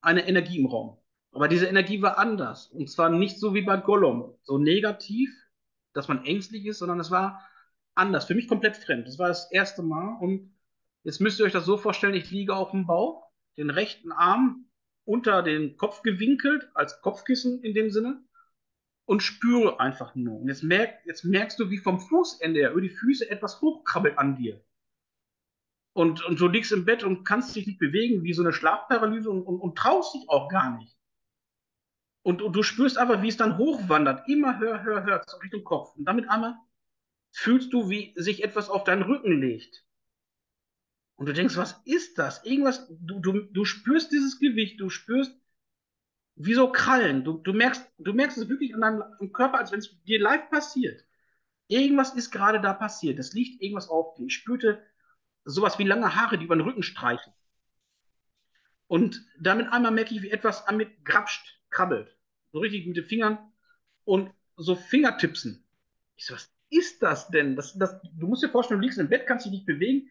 eine Energie im Raum. Aber diese Energie war anders. Und zwar nicht so wie bei Gollum, so negativ, dass man ängstlich ist, sondern es war anders. Für mich komplett fremd. Das war das erste Mal. Und jetzt müsst ihr euch das so vorstellen, ich liege auf dem Bauch, den rechten Arm unter den Kopf gewinkelt, als Kopfkissen in dem Sinne und spüre einfach nur. Und jetzt, merk, jetzt merkst du, wie vom Fußende her über die Füße etwas hochkrabbelt an dir. Und, und du liegst im Bett und kannst dich nicht bewegen, wie so eine Schlafparalyse und, und, und traust dich auch gar nicht. Und, und, du spürst aber, wie es dann hochwandert, immer höher, höher, höher, Richtung Kopf. Und damit einmal fühlst du, wie sich etwas auf deinen Rücken legt. Und du denkst, was ist das? Irgendwas, du, du, du spürst dieses Gewicht, du spürst wie so Krallen. Du, du, merkst, du merkst es wirklich an deinem Körper, als wenn es dir live passiert. Irgendwas ist gerade da passiert. Es liegt irgendwas auf dir. Ich spürte sowas wie lange Haare, die über den Rücken streichen. Und damit einmal merke ich, wie etwas an mir grapscht, krabbelt. So richtig mit den Fingern und so Fingertipsen. Ich so, was ist das denn? Das, das, du musst dir vorstellen, du liegst im Bett, kannst dich nicht bewegen.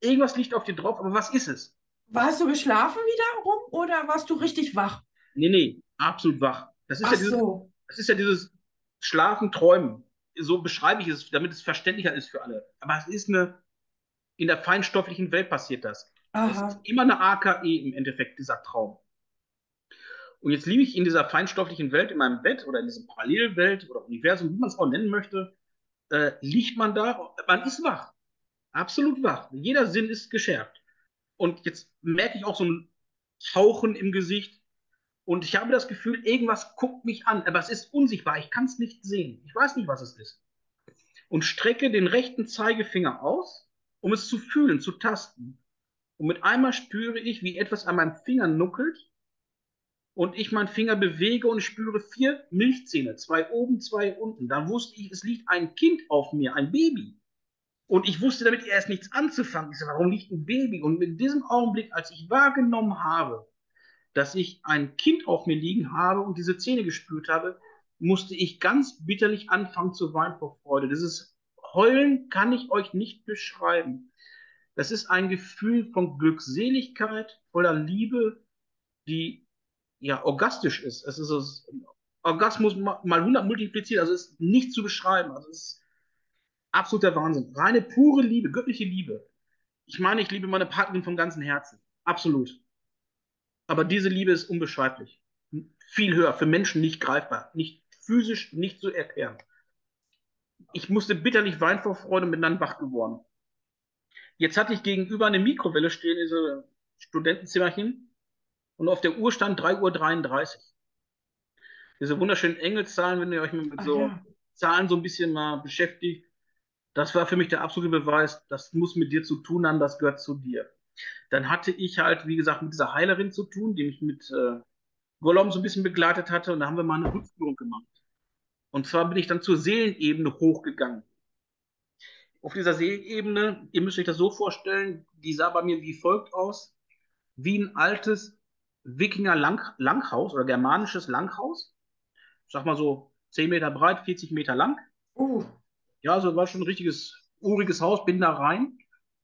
Irgendwas liegt auf dir drauf, aber was ist es? Warst du geschlafen wiederum oder warst du richtig wach? Nee, nee, absolut wach. Das ist, Ach ja dieses, so. das ist ja dieses Schlafen, Träumen. So beschreibe ich es, damit es verständlicher ist für alle. Aber es ist eine, in der feinstofflichen Welt passiert das. Aha. ist immer eine AKE im Endeffekt, dieser Traum. Und jetzt liege ich in dieser feinstofflichen Welt, in meinem Bett oder in dieser Parallelwelt oder Universum, wie man es auch nennen möchte, äh, liegt man da, man ist wach. Absolut wach. Jeder Sinn ist geschärft. Und jetzt merke ich auch so ein Hauchen im Gesicht. Und ich habe das Gefühl, irgendwas guckt mich an, aber es ist unsichtbar. Ich kann es nicht sehen. Ich weiß nicht, was es ist. Und strecke den rechten Zeigefinger aus, um es zu fühlen, zu tasten. Und mit einmal spüre ich, wie etwas an meinem Finger nuckelt und ich meinen Finger bewege und spüre vier Milchzähne, zwei oben, zwei unten. Dann wusste ich, es liegt ein Kind auf mir, ein Baby. Und ich wusste damit erst nichts anzufangen. Ich so, warum liegt ein Baby? Und in diesem Augenblick, als ich wahrgenommen habe, dass ich ein Kind auf mir liegen habe und diese Zähne gespürt habe, musste ich ganz bitterlich anfangen zu weinen vor Freude. Dieses Heulen kann ich euch nicht beschreiben. Das ist ein Gefühl von Glückseligkeit, voller Liebe, die ja orgastisch ist. Es ist das Orgasmus mal 100 multipliziert, also ist nicht zu beschreiben. Also es ist absoluter Wahnsinn. Reine pure Liebe, göttliche Liebe. Ich meine, ich liebe meine Partnerin von ganzem Herzen. Absolut. Aber diese Liebe ist unbeschreiblich. Viel höher, für Menschen nicht greifbar, nicht physisch nicht zu erklären. Ich musste bitterlich weinen vor Freude und bin dann wach geworden. Jetzt hatte ich gegenüber eine Mikrowelle stehen, diese Studentenzimmerchen, und auf der Uhr stand 3.33 Uhr. Diese wunderschönen Engelszahlen, wenn ihr euch mit Ach so ja. Zahlen so ein bisschen mal beschäftigt, das war für mich der absolute Beweis, das muss mit dir zu tun haben, das gehört zu dir. Dann hatte ich halt, wie gesagt, mit dieser Heilerin zu tun, die mich mit äh, Gollum so ein bisschen begleitet hatte, und da haben wir mal eine Rückführung gemacht. Und zwar bin ich dann zur Seelenebene hochgegangen. Auf dieser Seelenebene, ihr müsst euch das so vorstellen, die sah bei mir wie folgt aus, wie ein altes Wikinger-Langhaus oder germanisches Langhaus. Ich sag mal so 10 Meter breit, 40 Meter lang. Uh, Ja, also war schon ein richtiges, uriges Haus, bin da rein.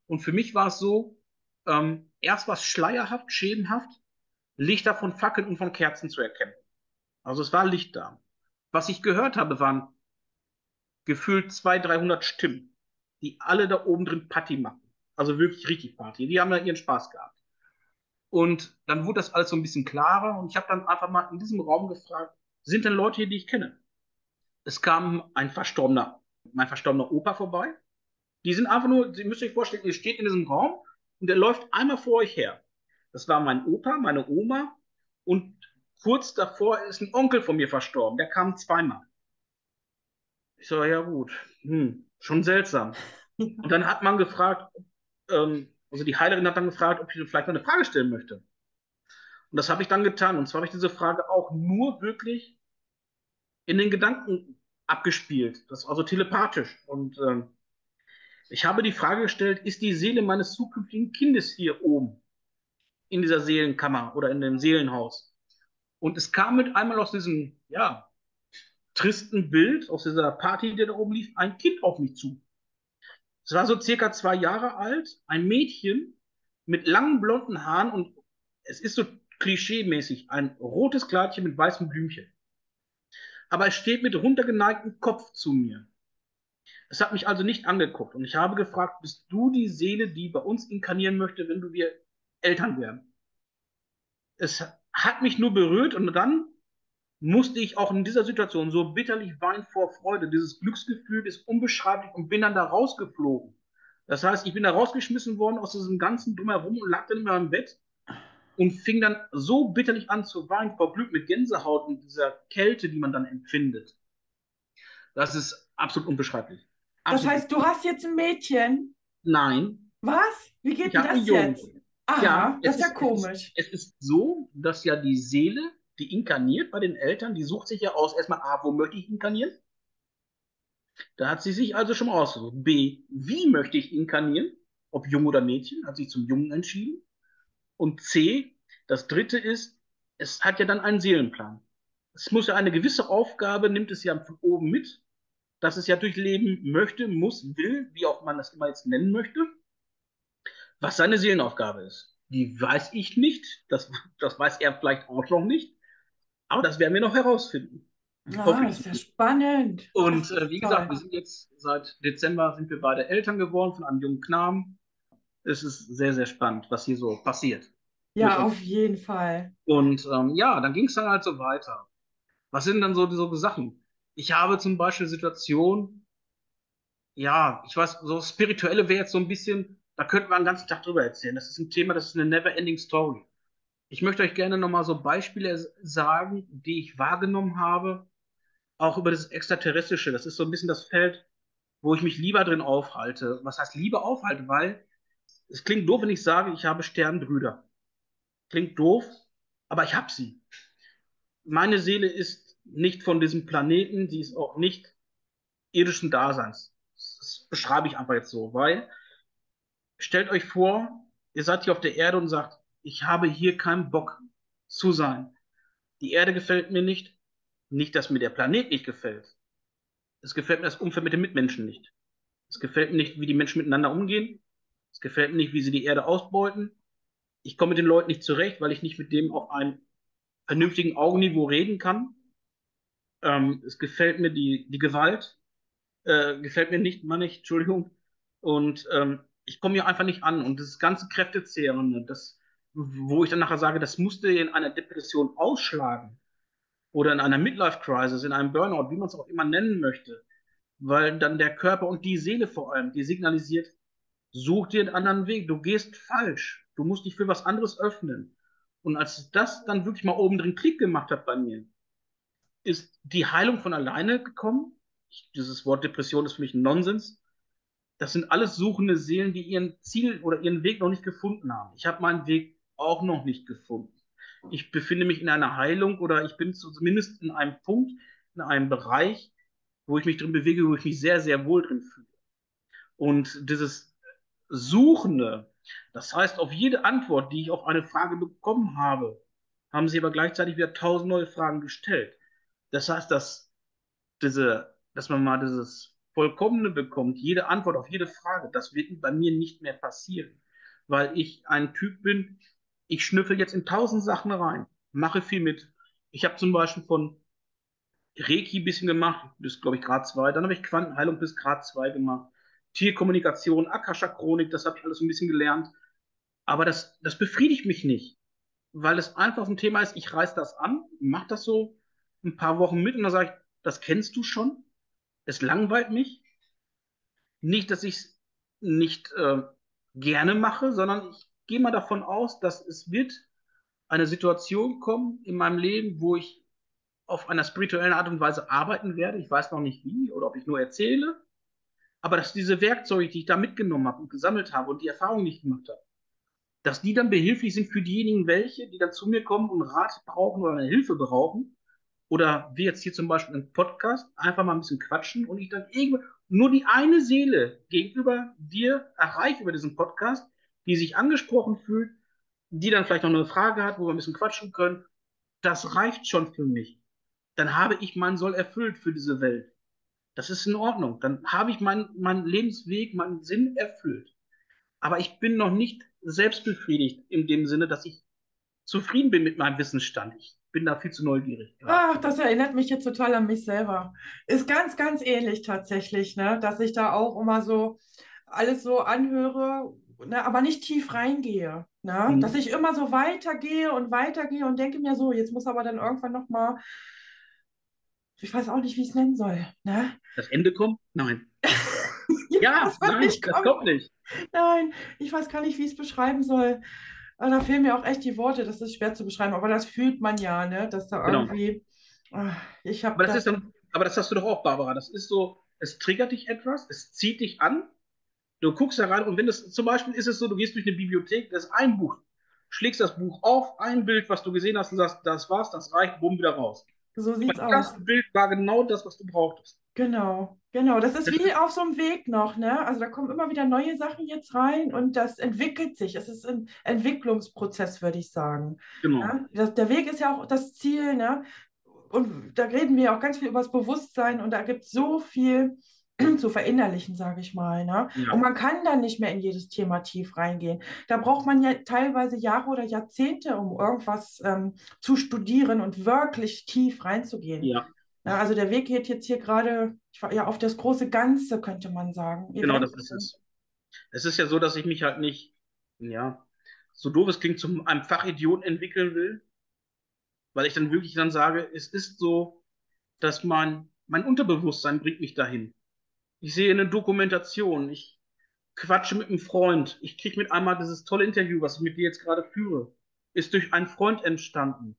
Und für mich war es so, ähm, erst war es schleierhaft, schemenhaft, Lichter von Fackeln und von Kerzen zu erkennen. Also es war Licht da. Was ich gehört habe, waren gefühlt 200, 300 Stimmen, die alle da oben drin Party machen. Also wirklich richtig Party. Die haben da ihren Spaß gehabt. Und dann wurde das alles so ein bisschen klarer und ich habe dann einfach mal in diesem Raum gefragt, sind denn Leute hier, die ich kenne? Es kam ein verstorbener, mein verstorbener Opa vorbei. Die sind einfach nur, Sie müsst euch vorstellen, ihr steht in diesem Raum und der läuft einmal vor euch her. Das war mein Opa, meine Oma und kurz davor ist ein Onkel von mir verstorben. Der kam zweimal. Ich so, ja gut, hm, schon seltsam. [LAUGHS] Und dann hat man gefragt, ähm, also die Heilerin hat dann gefragt, ob ich vielleicht noch eine Frage stellen möchte. Und das habe ich dann getan. Und zwar habe ich diese Frage auch nur wirklich in den Gedanken abgespielt. Das also telepathisch. Und ähm, ich habe die Frage gestellt, ist die Seele meines zukünftigen Kindes hier oben in dieser Seelenkammer oder in dem Seelenhaus? Und es kam mit einmal aus diesem, ja, tristen Bild, aus dieser Party, die da oben lief, ein Kind auf mich zu. Es war so circa zwei Jahre alt, ein Mädchen mit langen blonden Haaren und es ist so klischeemäßig, ein rotes Kleidchen mit weißem Blümchen. Aber es steht mit runtergeneigtem Kopf zu mir. Es hat mich also nicht angeguckt und ich habe gefragt, bist du die Seele, die bei uns inkarnieren möchte, wenn du wir Eltern werden? Es hat mich nur berührt und dann musste ich auch in dieser Situation so bitterlich weinen vor Freude. Dieses Glücksgefühl ist unbeschreiblich und bin dann da rausgeflogen. Das heißt, ich bin da rausgeschmissen worden aus diesem ganzen Drumherum und lag dann in meinem Bett und fing dann so bitterlich an zu weinen vor Glück mit Gänsehaut und dieser Kälte, die man dann empfindet. Das ist absolut unbeschreiblich. das Absolut. heißt, du hast jetzt ein Mädchen. Nein, Was? Wie geht denn das jetzt? Aha, Ja, das ist ja ist- komisch. Es ist so, dass ja die Seele, die inkarniert bei den Eltern, die sucht sich ja aus, erstmal, ah, wo möchte ich inkarnieren? Da hat sie sich also schon mal ausgesucht. B, wie möchte ich inkarnieren? Ob Jung oder Mädchen, hat sich zum Jungen entschieden. Und C, das dritte ist, es hat ja dann einen Seelenplan. Es muss ja eine gewisse Aufgabe, nimmt es ja von oben mit, dass es ja durchleben möchte, muss, will, wie auch man das immer jetzt nennen möchte, was seine Seelenaufgabe ist. Die weiß ich nicht, das, das weiß er vielleicht auch noch nicht, aber das werden wir noch herausfinden. Ah, das ist ja spannend. Und äh, wie gesagt, wir sind jetzt seit Dezember sind wir beide Eltern geworden von einem jungen Knaben. Es ist sehr, sehr spannend, was hier so passiert. Ja, auf jeden Fall. Und ähm, ja, dann ging es dann halt so weiter. Was sind dann so, so Sachen? Ich habe zum Beispiel Situationen, ja, ich weiß, so spirituelle wäre jetzt so ein bisschen, da könnten wir einen ganzen Tag drüber erzählen. Das ist ein Thema, das ist eine never-ending Story. Ich möchte euch gerne nochmal so Beispiele sagen, die ich wahrgenommen habe, auch über das Extraterrestrische. Das ist so ein bisschen das Feld, wo ich mich lieber drin aufhalte. Was heißt lieber aufhalte? Weil es klingt doof, wenn ich sage, ich habe Sternbrüder. Klingt doof, aber ich habe sie. Meine Seele ist nicht von diesem Planeten, die ist auch nicht irdischen Daseins. Das beschreibe ich einfach jetzt so, weil stellt euch vor, ihr seid hier auf der Erde und sagt, ich habe hier keinen Bock zu sein. Die Erde gefällt mir nicht. Nicht, dass mir der Planet nicht gefällt. Es gefällt mir das Umfeld mit den Mitmenschen nicht. Es gefällt mir nicht, wie die Menschen miteinander umgehen. Es gefällt mir nicht, wie sie die Erde ausbeuten. Ich komme mit den Leuten nicht zurecht, weil ich nicht mit dem auf einem vernünftigen Augenniveau reden kann. Ähm, es gefällt mir die, die Gewalt. Äh, gefällt mir nicht, Mann, ich, Entschuldigung. Und ähm, ich komme hier einfach nicht an. Und das ganze Kräftezehrende, das, wo ich dann nachher sage, das musste in einer Depression ausschlagen oder in einer Midlife-Crisis, in einem Burnout, wie man es auch immer nennen möchte, weil dann der Körper und die Seele vor allem, die signalisiert, such dir einen anderen Weg, du gehst falsch, du musst dich für was anderes öffnen. Und als das dann wirklich mal oben drin Klick gemacht hat bei mir, ist die Heilung von alleine gekommen. Ich, dieses Wort Depression ist für mich ein Nonsens. Das sind alles suchende Seelen, die ihren Ziel oder ihren Weg noch nicht gefunden haben. Ich habe meinen Weg auch noch nicht gefunden. Ich befinde mich in einer Heilung oder ich bin zumindest in einem Punkt, in einem Bereich, wo ich mich drin bewege, wo ich mich sehr, sehr wohl drin fühle. Und dieses Suchende, das heißt, auf jede Antwort, die ich auf eine Frage bekommen habe, haben sie aber gleichzeitig wieder tausend neue Fragen gestellt. Das heißt, dass, diese, dass man mal dieses Vollkommene bekommt, jede Antwort auf jede Frage, das wird bei mir nicht mehr passieren, weil ich ein Typ bin, ich schnüffel jetzt in tausend Sachen rein, mache viel mit. Ich habe zum Beispiel von Reiki ein bisschen gemacht, bis, glaube ich, Grad 2. Dann habe ich Quantenheilung bis Grad 2 gemacht. Tierkommunikation, Akasha-Chronik, das habe ich alles ein bisschen gelernt. Aber das, das befriedigt mich nicht, weil es einfach ein Thema ist, ich reiß das an, mache das so ein paar Wochen mit und dann sage ich, das kennst du schon. Es langweilt mich. Nicht, dass ich es nicht äh, gerne mache, sondern ich gehe mal davon aus, dass es wird eine Situation kommen in meinem Leben, wo ich auf einer spirituellen Art und Weise arbeiten werde. Ich weiß noch nicht wie oder ob ich nur erzähle. Aber dass diese Werkzeuge, die ich da mitgenommen habe und gesammelt habe und die Erfahrung nicht gemacht habe, dass die dann behilflich sind für diejenigen, welche, die dann zu mir kommen und Rat brauchen oder eine Hilfe brauchen. Oder wie jetzt hier zum Beispiel im Podcast, einfach mal ein bisschen quatschen und ich dann irgendwann nur die eine Seele gegenüber dir erreiche über diesen Podcast, die sich angesprochen fühlt, die dann vielleicht noch eine Frage hat, wo wir ein bisschen quatschen können, das reicht schon für mich. Dann habe ich meinen Soll erfüllt für diese Welt. Das ist in Ordnung. Dann habe ich meinen mein Lebensweg, meinen Sinn erfüllt. Aber ich bin noch nicht selbstbefriedigt in dem Sinne, dass ich zufrieden bin mit meinem Wissensstand. Ich bin da viel zu neugierig. Ach, das erinnert mich jetzt total an mich selber. Ist ganz, ganz ähnlich tatsächlich, ne? dass ich da auch immer so alles so anhöre, ne, aber nicht tief reingehe. Ne? Mhm. Dass ich immer so weitergehe und weitergehe und denke mir so, jetzt muss aber dann irgendwann nochmal, ich weiß auch nicht, wie ich es nennen soll. Ne? Das Ende kommt? Nein. [LAUGHS] ja, ja das, nein, das kommt nicht. Nein, ich weiß gar nicht, wie ich es beschreiben soll. Aber da fehlen mir auch echt die Worte, das ist schwer zu beschreiben, aber das fühlt man ja, ne? dass da genau. irgendwie. Ach, ich aber, das, das dann, aber das hast du doch auch, Barbara. Das ist so, es triggert dich etwas, es zieht dich an Du guckst da rein und wenn das zum Beispiel ist es so, du gehst durch eine Bibliothek, das ist ein Buch, schlägst das Buch auf, ein Bild, was du gesehen hast und sagst, das war's, das reicht, bumm, wieder raus. So sieht's aus. Das Bild war genau das, was du brauchtest. Genau, genau. Das ist wie auf so einem Weg noch, ne? Also da kommen immer wieder neue Sachen jetzt rein und das entwickelt sich. Es ist ein Entwicklungsprozess, würde ich sagen. genau. Ja? Das, der Weg ist ja auch das Ziel, ne? Und da reden wir auch ganz viel über das Bewusstsein und da gibt es so viel [CLEARS THROAT] zu verinnerlichen, sage ich mal, ne? Und Ja, man kann dann nicht mehr in jedes Thema tief reingehen. Da braucht man ja teilweise Jahre oder Jahrzehnte, um irgendwas ähm, zu studieren und wirklich tief reinzugehen. ja, Ja, also der Weg geht jetzt hier gerade, ja auf das große Ganze, könnte man sagen. genau, Event. das ist es. Es ist ja so, dass ich mich halt nicht, ja, so doof es klingt, zu einem Fachidioten entwickeln will, weil ich dann wirklich dann sage, es ist so, dass mein, mein Unterbewusstsein bringt mich dahin. Ich sehe eine Dokumentation, ich quatsche mit einem Freund, ich kriege mit einmal dieses tolle Interview, was ich mit dir jetzt gerade führe, ist durch einen Freund entstanden.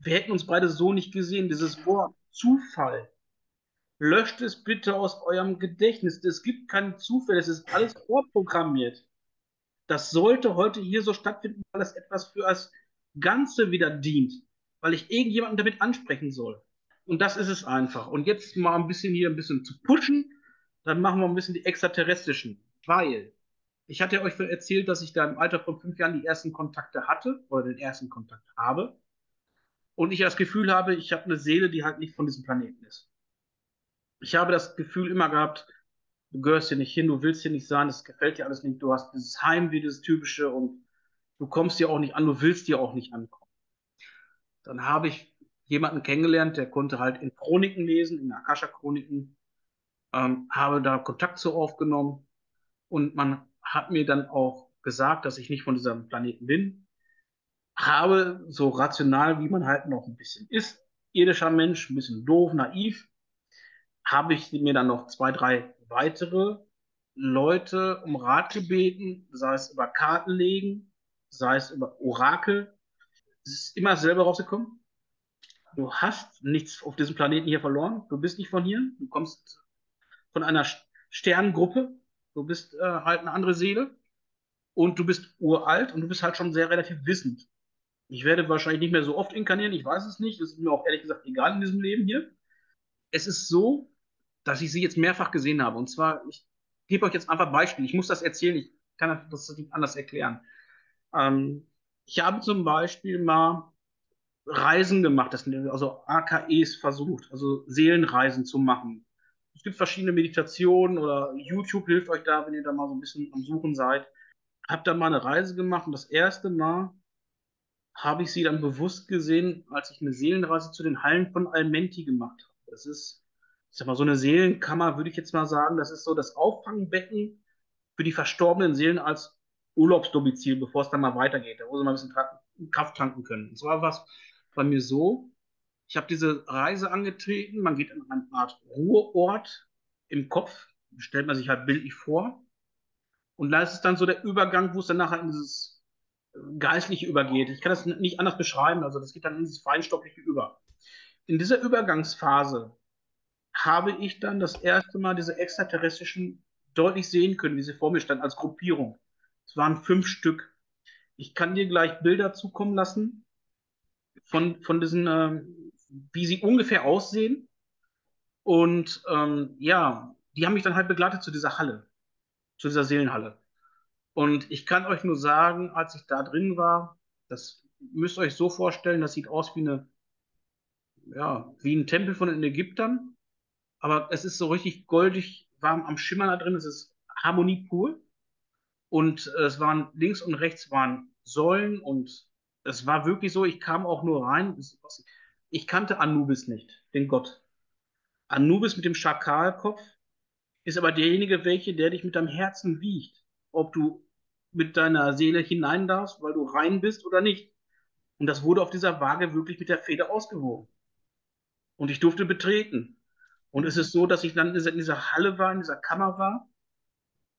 Wir hätten uns beide so nicht gesehen. Dieses Wort Zufall, löscht es bitte aus eurem Gedächtnis. Es gibt keinen Zufall, es ist alles vorprogrammiert. Das sollte heute hier so stattfinden, weil es etwas für das Ganze wieder dient, weil ich irgendjemanden damit ansprechen soll. Und das ist es einfach. Und jetzt mal ein bisschen hier ein bisschen zu pushen, dann machen wir ein bisschen die extraterrestrischen, weil ich hatte euch erzählt, dass ich da im Alter von fünf Jahren die ersten Kontakte hatte oder den ersten Kontakt habe. Und ich das Gefühl habe, ich habe eine Seele, die halt nicht von diesem Planeten ist. Ich habe das Gefühl immer gehabt, du gehörst hier nicht hin, du willst hier nicht sein, das gefällt dir alles nicht, du hast dieses Heimweh, dieses typische und du kommst hier auch nicht an, du willst hier auch nicht ankommen. Dann habe ich jemanden kennengelernt, der konnte halt in Chroniken lesen, in Akasha-Chroniken, ähm, habe da Kontakt zu aufgenommen und man hat mir dann auch gesagt, dass ich nicht von diesem Planeten bin. Habe so rational, wie man halt noch ein bisschen ist, irdischer Mensch, ein bisschen doof, naiv, habe ich mir dann noch zwei, drei weitere Leute um Rat gebeten, sei es über Karten legen, sei es über Orakel. Es ist immer selber rausgekommen. Du hast nichts auf diesem Planeten hier verloren. Du bist nicht von hier. Du kommst von einer Sternengruppe. Du bist äh, halt eine andere Seele. Und du bist uralt und du bist halt schon sehr relativ wissend. Ich werde wahrscheinlich nicht mehr so oft inkarnieren. Ich weiß es nicht. Das ist mir auch ehrlich gesagt egal in diesem Leben hier. Es ist so, dass ich sie jetzt mehrfach gesehen habe. Und zwar, ich gebe euch jetzt einfach Beispiele. Ich muss das erzählen. Ich kann das nicht anders erklären. Ähm, ich habe zum Beispiel mal Reisen gemacht, also AKEs versucht, also Seelenreisen zu machen. Es gibt verschiedene Meditationen oder YouTube hilft euch da, wenn ihr da mal so ein bisschen am Suchen seid. Hab da mal eine Reise gemacht und das erste Mal habe ich sie dann bewusst gesehen, als ich eine Seelenreise zu den Hallen von Almenti gemacht habe. Das ist, ich sag mal, so eine Seelenkammer, würde ich jetzt mal sagen, das ist so das Auffangbecken für die verstorbenen Seelen als Urlaubsdomizil, bevor es dann mal weitergeht, wo sie mal ein bisschen Kraft tanken können. Und zwar war es bei mir so, ich habe diese Reise angetreten, man geht in eine Art Ruheort im Kopf, stellt man sich halt bildlich vor. Und da ist es dann so der Übergang, wo es dann nachher in dieses Geistliche übergeht. Ich kann das nicht anders beschreiben, also das geht dann in dieses Feinstoffliche über. In dieser Übergangsphase habe ich dann das erste Mal diese extraterrestrischen deutlich sehen können, wie sie vor mir standen als Gruppierung. Es waren fünf Stück. Ich kann dir gleich Bilder zukommen lassen von, von diesen, äh, wie sie ungefähr aussehen. Und ähm, ja, die haben mich dann halt begleitet zu dieser Halle, zu dieser Seelenhalle. Und ich kann euch nur sagen, als ich da drin war, das müsst ihr euch so vorstellen, das sieht aus wie eine, ja, wie ein Tempel von den Ägyptern. Aber es ist so richtig goldig warm am Schimmern da drin. Es ist Harmonie pur. Und äh, es waren links und rechts waren Säulen und es war wirklich so, ich kam auch nur rein. Ich kannte Anubis nicht, den Gott. Anubis mit dem Schakalkopf ist aber derjenige, welche, der dich mit deinem Herzen wiegt. Ob du mit deiner Seele hinein darfst, weil du rein bist oder nicht. Und das wurde auf dieser Waage wirklich mit der Feder ausgewogen. Und ich durfte betreten. Und es ist so, dass ich dann in dieser Halle war, in dieser Kammer war.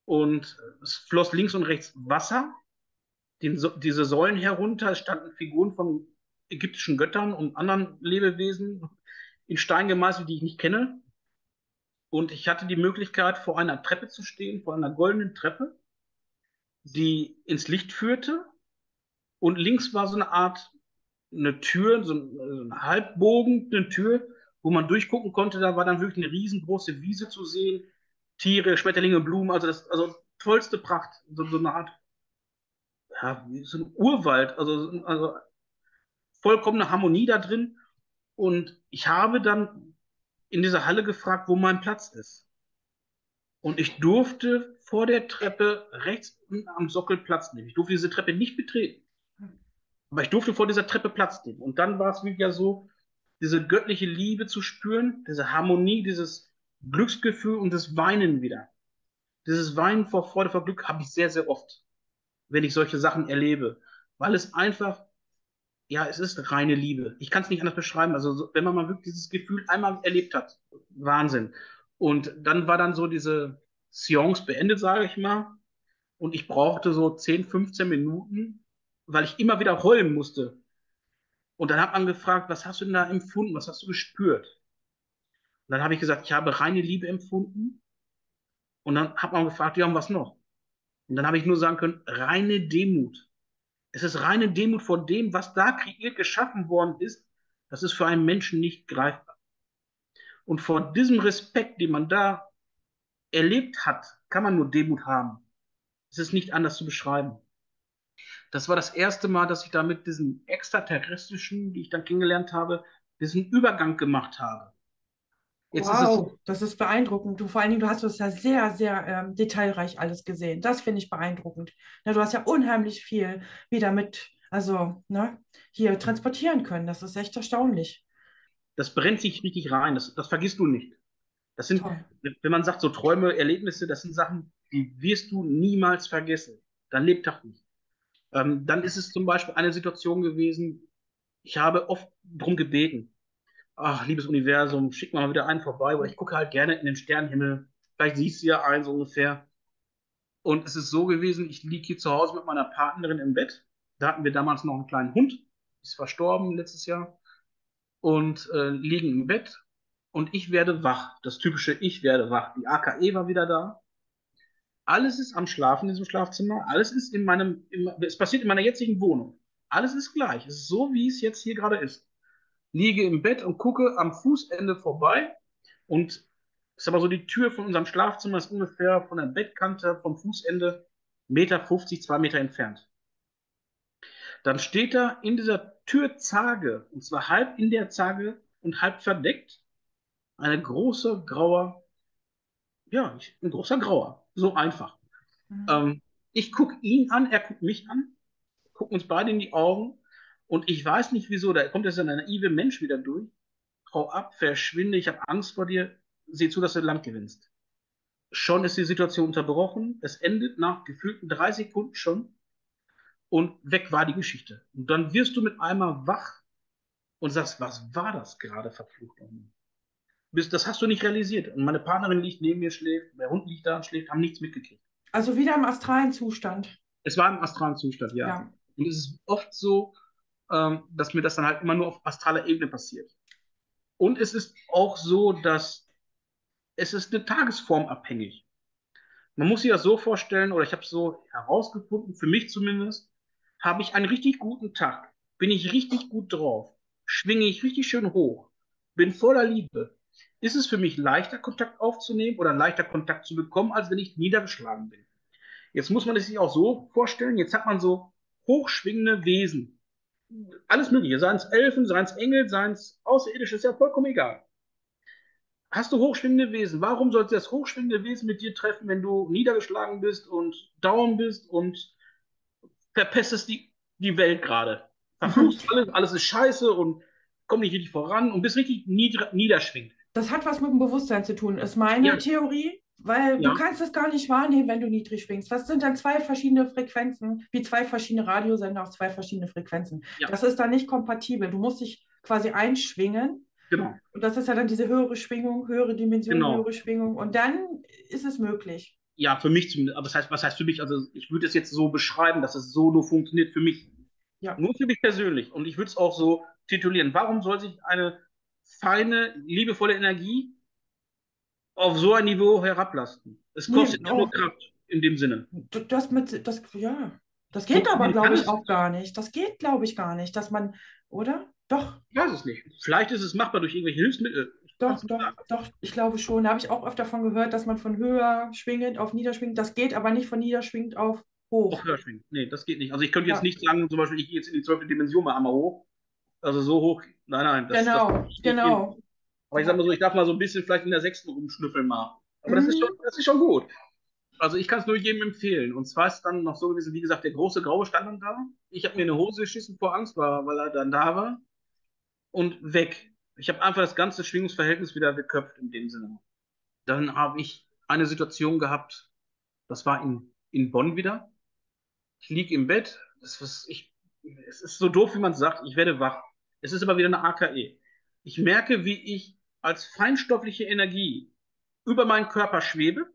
Und es floss links und rechts Wasser. Den, diese Säulen herunter standen Figuren von ägyptischen Göttern und anderen Lebewesen in Stein gemeißelt, die ich nicht kenne. Und ich hatte die Möglichkeit, vor einer Treppe zu stehen, vor einer goldenen Treppe, die ins Licht führte. Und links war so eine Art, eine Tür, so ein, Halbbogen, eine Tür, wo man durchgucken konnte. Da war dann wirklich eine riesengroße Wiese zu sehen. Tiere, Schmetterlinge, Blumen, also das, also tollste Pracht. So, so eine Art, ja, so ein Urwald, also, also vollkommene Harmonie da drin. Und ich habe dann in dieser Halle gefragt, wo mein Platz ist. Und ich durfte vor der Treppe rechts am Sockel Platz nehmen. Ich durfte diese Treppe nicht betreten. Aber ich durfte vor dieser Treppe Platz nehmen. Und dann war es wieder so, diese göttliche Liebe zu spüren, diese Harmonie, dieses Glücksgefühl und das Weinen wieder. Dieses Weinen vor Freude, vor Glück habe ich sehr, sehr oft, wenn ich solche Sachen erlebe. Weil es einfach, ja, es ist reine Liebe. Ich kann es nicht anders beschreiben. Also, wenn man mal wirklich dieses Gefühl einmal erlebt hat, Wahnsinn. Und dann war dann so diese Seance beendet, sage ich mal. Und ich brauchte so 10, 15 Minuten, weil ich immer wieder heulen musste. Und dann hat man gefragt, was hast du denn da empfunden? Was hast du gespürt? Und dann habe ich gesagt, ich habe reine Liebe empfunden. Und dann hat man gefragt, ja, und was noch? Und dann habe ich nur sagen können, reine Demut. Es ist reine Demut vor dem, was da kreiert, geschaffen worden ist. Das ist für einen Menschen nicht greifbar. Und vor diesem Respekt, den man da erlebt hat, kann man nur Demut haben. Es ist nicht anders zu beschreiben. Das war das erste Mal, dass ich da mit diesen extraterrestrischen, die ich dann kennengelernt habe, diesen Übergang gemacht habe. Jetzt wow, ist das ist beeindruckend. Du vor allen Dingen, du hast das ja sehr, sehr ähm, detailreich alles gesehen. Das finde ich beeindruckend. Ja, du hast ja unheimlich viel wieder mit, also ne, hier transportieren können. Das ist echt erstaunlich. Das brennt sich richtig rein. Das, das vergisst du nicht. Das sind, Toll. wenn man sagt, so Träume, Erlebnisse, das sind Sachen, die wirst du niemals vergessen. Dein Lebtag nicht. Ähm, dann ist es zum Beispiel eine Situation gewesen, ich habe oft darum gebeten, ach, liebes Universum, schick mal wieder einen vorbei, weil ich gucke halt gerne in den Sternenhimmel. Vielleicht siehst du ja einen so ungefähr. Und es ist so gewesen, ich liege hier zu Hause mit meiner Partnerin im Bett. Da hatten wir damals noch einen kleinen Hund, ist verstorben letztes Jahr. Und äh, liegen im Bett und ich werde wach. Das typische Ich werde wach. Die AKE war wieder da. Alles ist am Schlafen in diesem Schlafzimmer. Alles ist in meinem, in, es passiert in meiner jetzigen Wohnung. Alles ist gleich. Es ist so, wie es jetzt hier gerade ist. Liege im Bett und gucke am Fußende vorbei und ist aber so, die Tür von unserem Schlafzimmer ist ungefähr von der Bettkante vom Fußende Meter 50, zwei Meter entfernt. Dann steht da in dieser Türzage, und zwar halb in der Zage und halb verdeckt, eine große grauer, ja, ein großer grauer, so einfach. Mhm. Ähm, ich gucke ihn an, er guckt mich an, gucken uns beide in die Augen und ich weiß nicht wieso, da kommt jetzt ein naive Mensch wieder durch. Hau ab, verschwinde, ich habe Angst vor dir, sieh zu, dass du Land gewinnst. Schon ist die Situation unterbrochen, es endet nach gefühlten drei Sekunden schon und weg war die Geschichte. Und dann wirst du mit einmal wach und sagst, was war das gerade verflucht? das hast du nicht realisiert. Und meine Partnerin liegt neben mir, schläft, der Hund liegt da und schläft, haben nichts mitgekriegt. Also wieder im astralen Zustand. Es war im astralen Zustand, ja. ja. Und es ist oft so, ähm, dass mir das dann halt immer nur auf astraler Ebene passiert. Und es ist auch so, dass es ist eine Tagesform abhängig. Man muss sich das so vorstellen, oder ich habe es so herausgefunden, für mich zumindest, habe ich einen richtig guten Tag, bin ich richtig gut drauf, schwinge ich richtig schön hoch, bin voller Liebe, ist es für mich leichter, Kontakt aufzunehmen oder leichter Kontakt zu bekommen, als wenn ich niedergeschlagen bin. Jetzt muss man es sich auch so vorstellen, jetzt hat man so hochschwingende Wesen. Alles Mögliche, seien es Elfen, seien es Engel, seien es Außerirdische, ist ja vollkommen egal. Hast du hochschwingende Wesen? Warum sollte das hochschwingende Wesen mit dir treffen, wenn du niedergeschlagen bist und down bist und verpestest die, die Welt gerade? Verfluchst alles, alles ist scheiße und komm nicht richtig voran und bist richtig niederschwingend. Das hat was mit dem Bewusstsein zu tun, ist meine ja. Theorie, weil ja. du kannst es gar nicht wahrnehmen, wenn du niedrig schwingst. Was sind dann zwei verschiedene Frequenzen, wie zwei verschiedene Radiosender auf zwei verschiedene Frequenzen? Ja. Das ist dann nicht kompatibel. Du musst dich quasi einschwingen. Genau. Und das ist ja dann diese höhere Schwingung, höhere Dimension, genau. höhere Schwingung. Und dann ist es möglich. Ja, für mich zumindest. Aber das heißt, was heißt für mich? Also ich würde es jetzt so beschreiben, dass es so nur funktioniert für mich. Ja. Nur für mich persönlich. Und ich würde es auch so titulieren. Warum soll sich eine feine, liebevolle Energie auf so ein Niveau herablasten. Es kostet nee, nur Kraft in dem Sinne. Das mit, das, ja, das geht aber, glaube ich, auch gar nicht. Das geht, glaube ich, gar nicht, dass man, oder? Doch. Ich weiß es nicht. Vielleicht ist es machbar durch irgendwelche Hilfsmittel. Doch, doch, doch, ich glaube schon. Da habe ich auch öfter von gehört, dass man von höher schwingend auf niederschwingend, das geht aber nicht von niederschwingend auf hoch. Auf höher schwingend. Nee, das geht nicht. Also ich könnte jetzt ja. nicht sagen, zum Beispiel, ich gehe jetzt in die zwölfte Dimension mal einmal hoch. Also so hoch, nein, nein. Das, genau, das genau. Aber ich sag mal so, ich darf mal so ein bisschen vielleicht in der sechsten rumschnüffeln mal. Aber mhm. das, ist schon, das ist schon gut. Also ich kann es nur jedem empfehlen. Und zwar ist dann noch so gewesen, wie gesagt, der große Graue stand dann da. Ich habe mir eine Hose geschissen vor Angst, weil er dann da war. Und weg. Ich habe einfach das ganze Schwingungsverhältnis wieder geköpft in dem Sinne. Dann habe ich eine Situation gehabt, das war in, in Bonn wieder. Ich liege im Bett. Das, was ich, es ist so doof, wie man sagt. Ich werde wach. Es ist aber wieder eine AKE. Ich merke, wie ich als feinstoffliche Energie über meinen Körper schwebe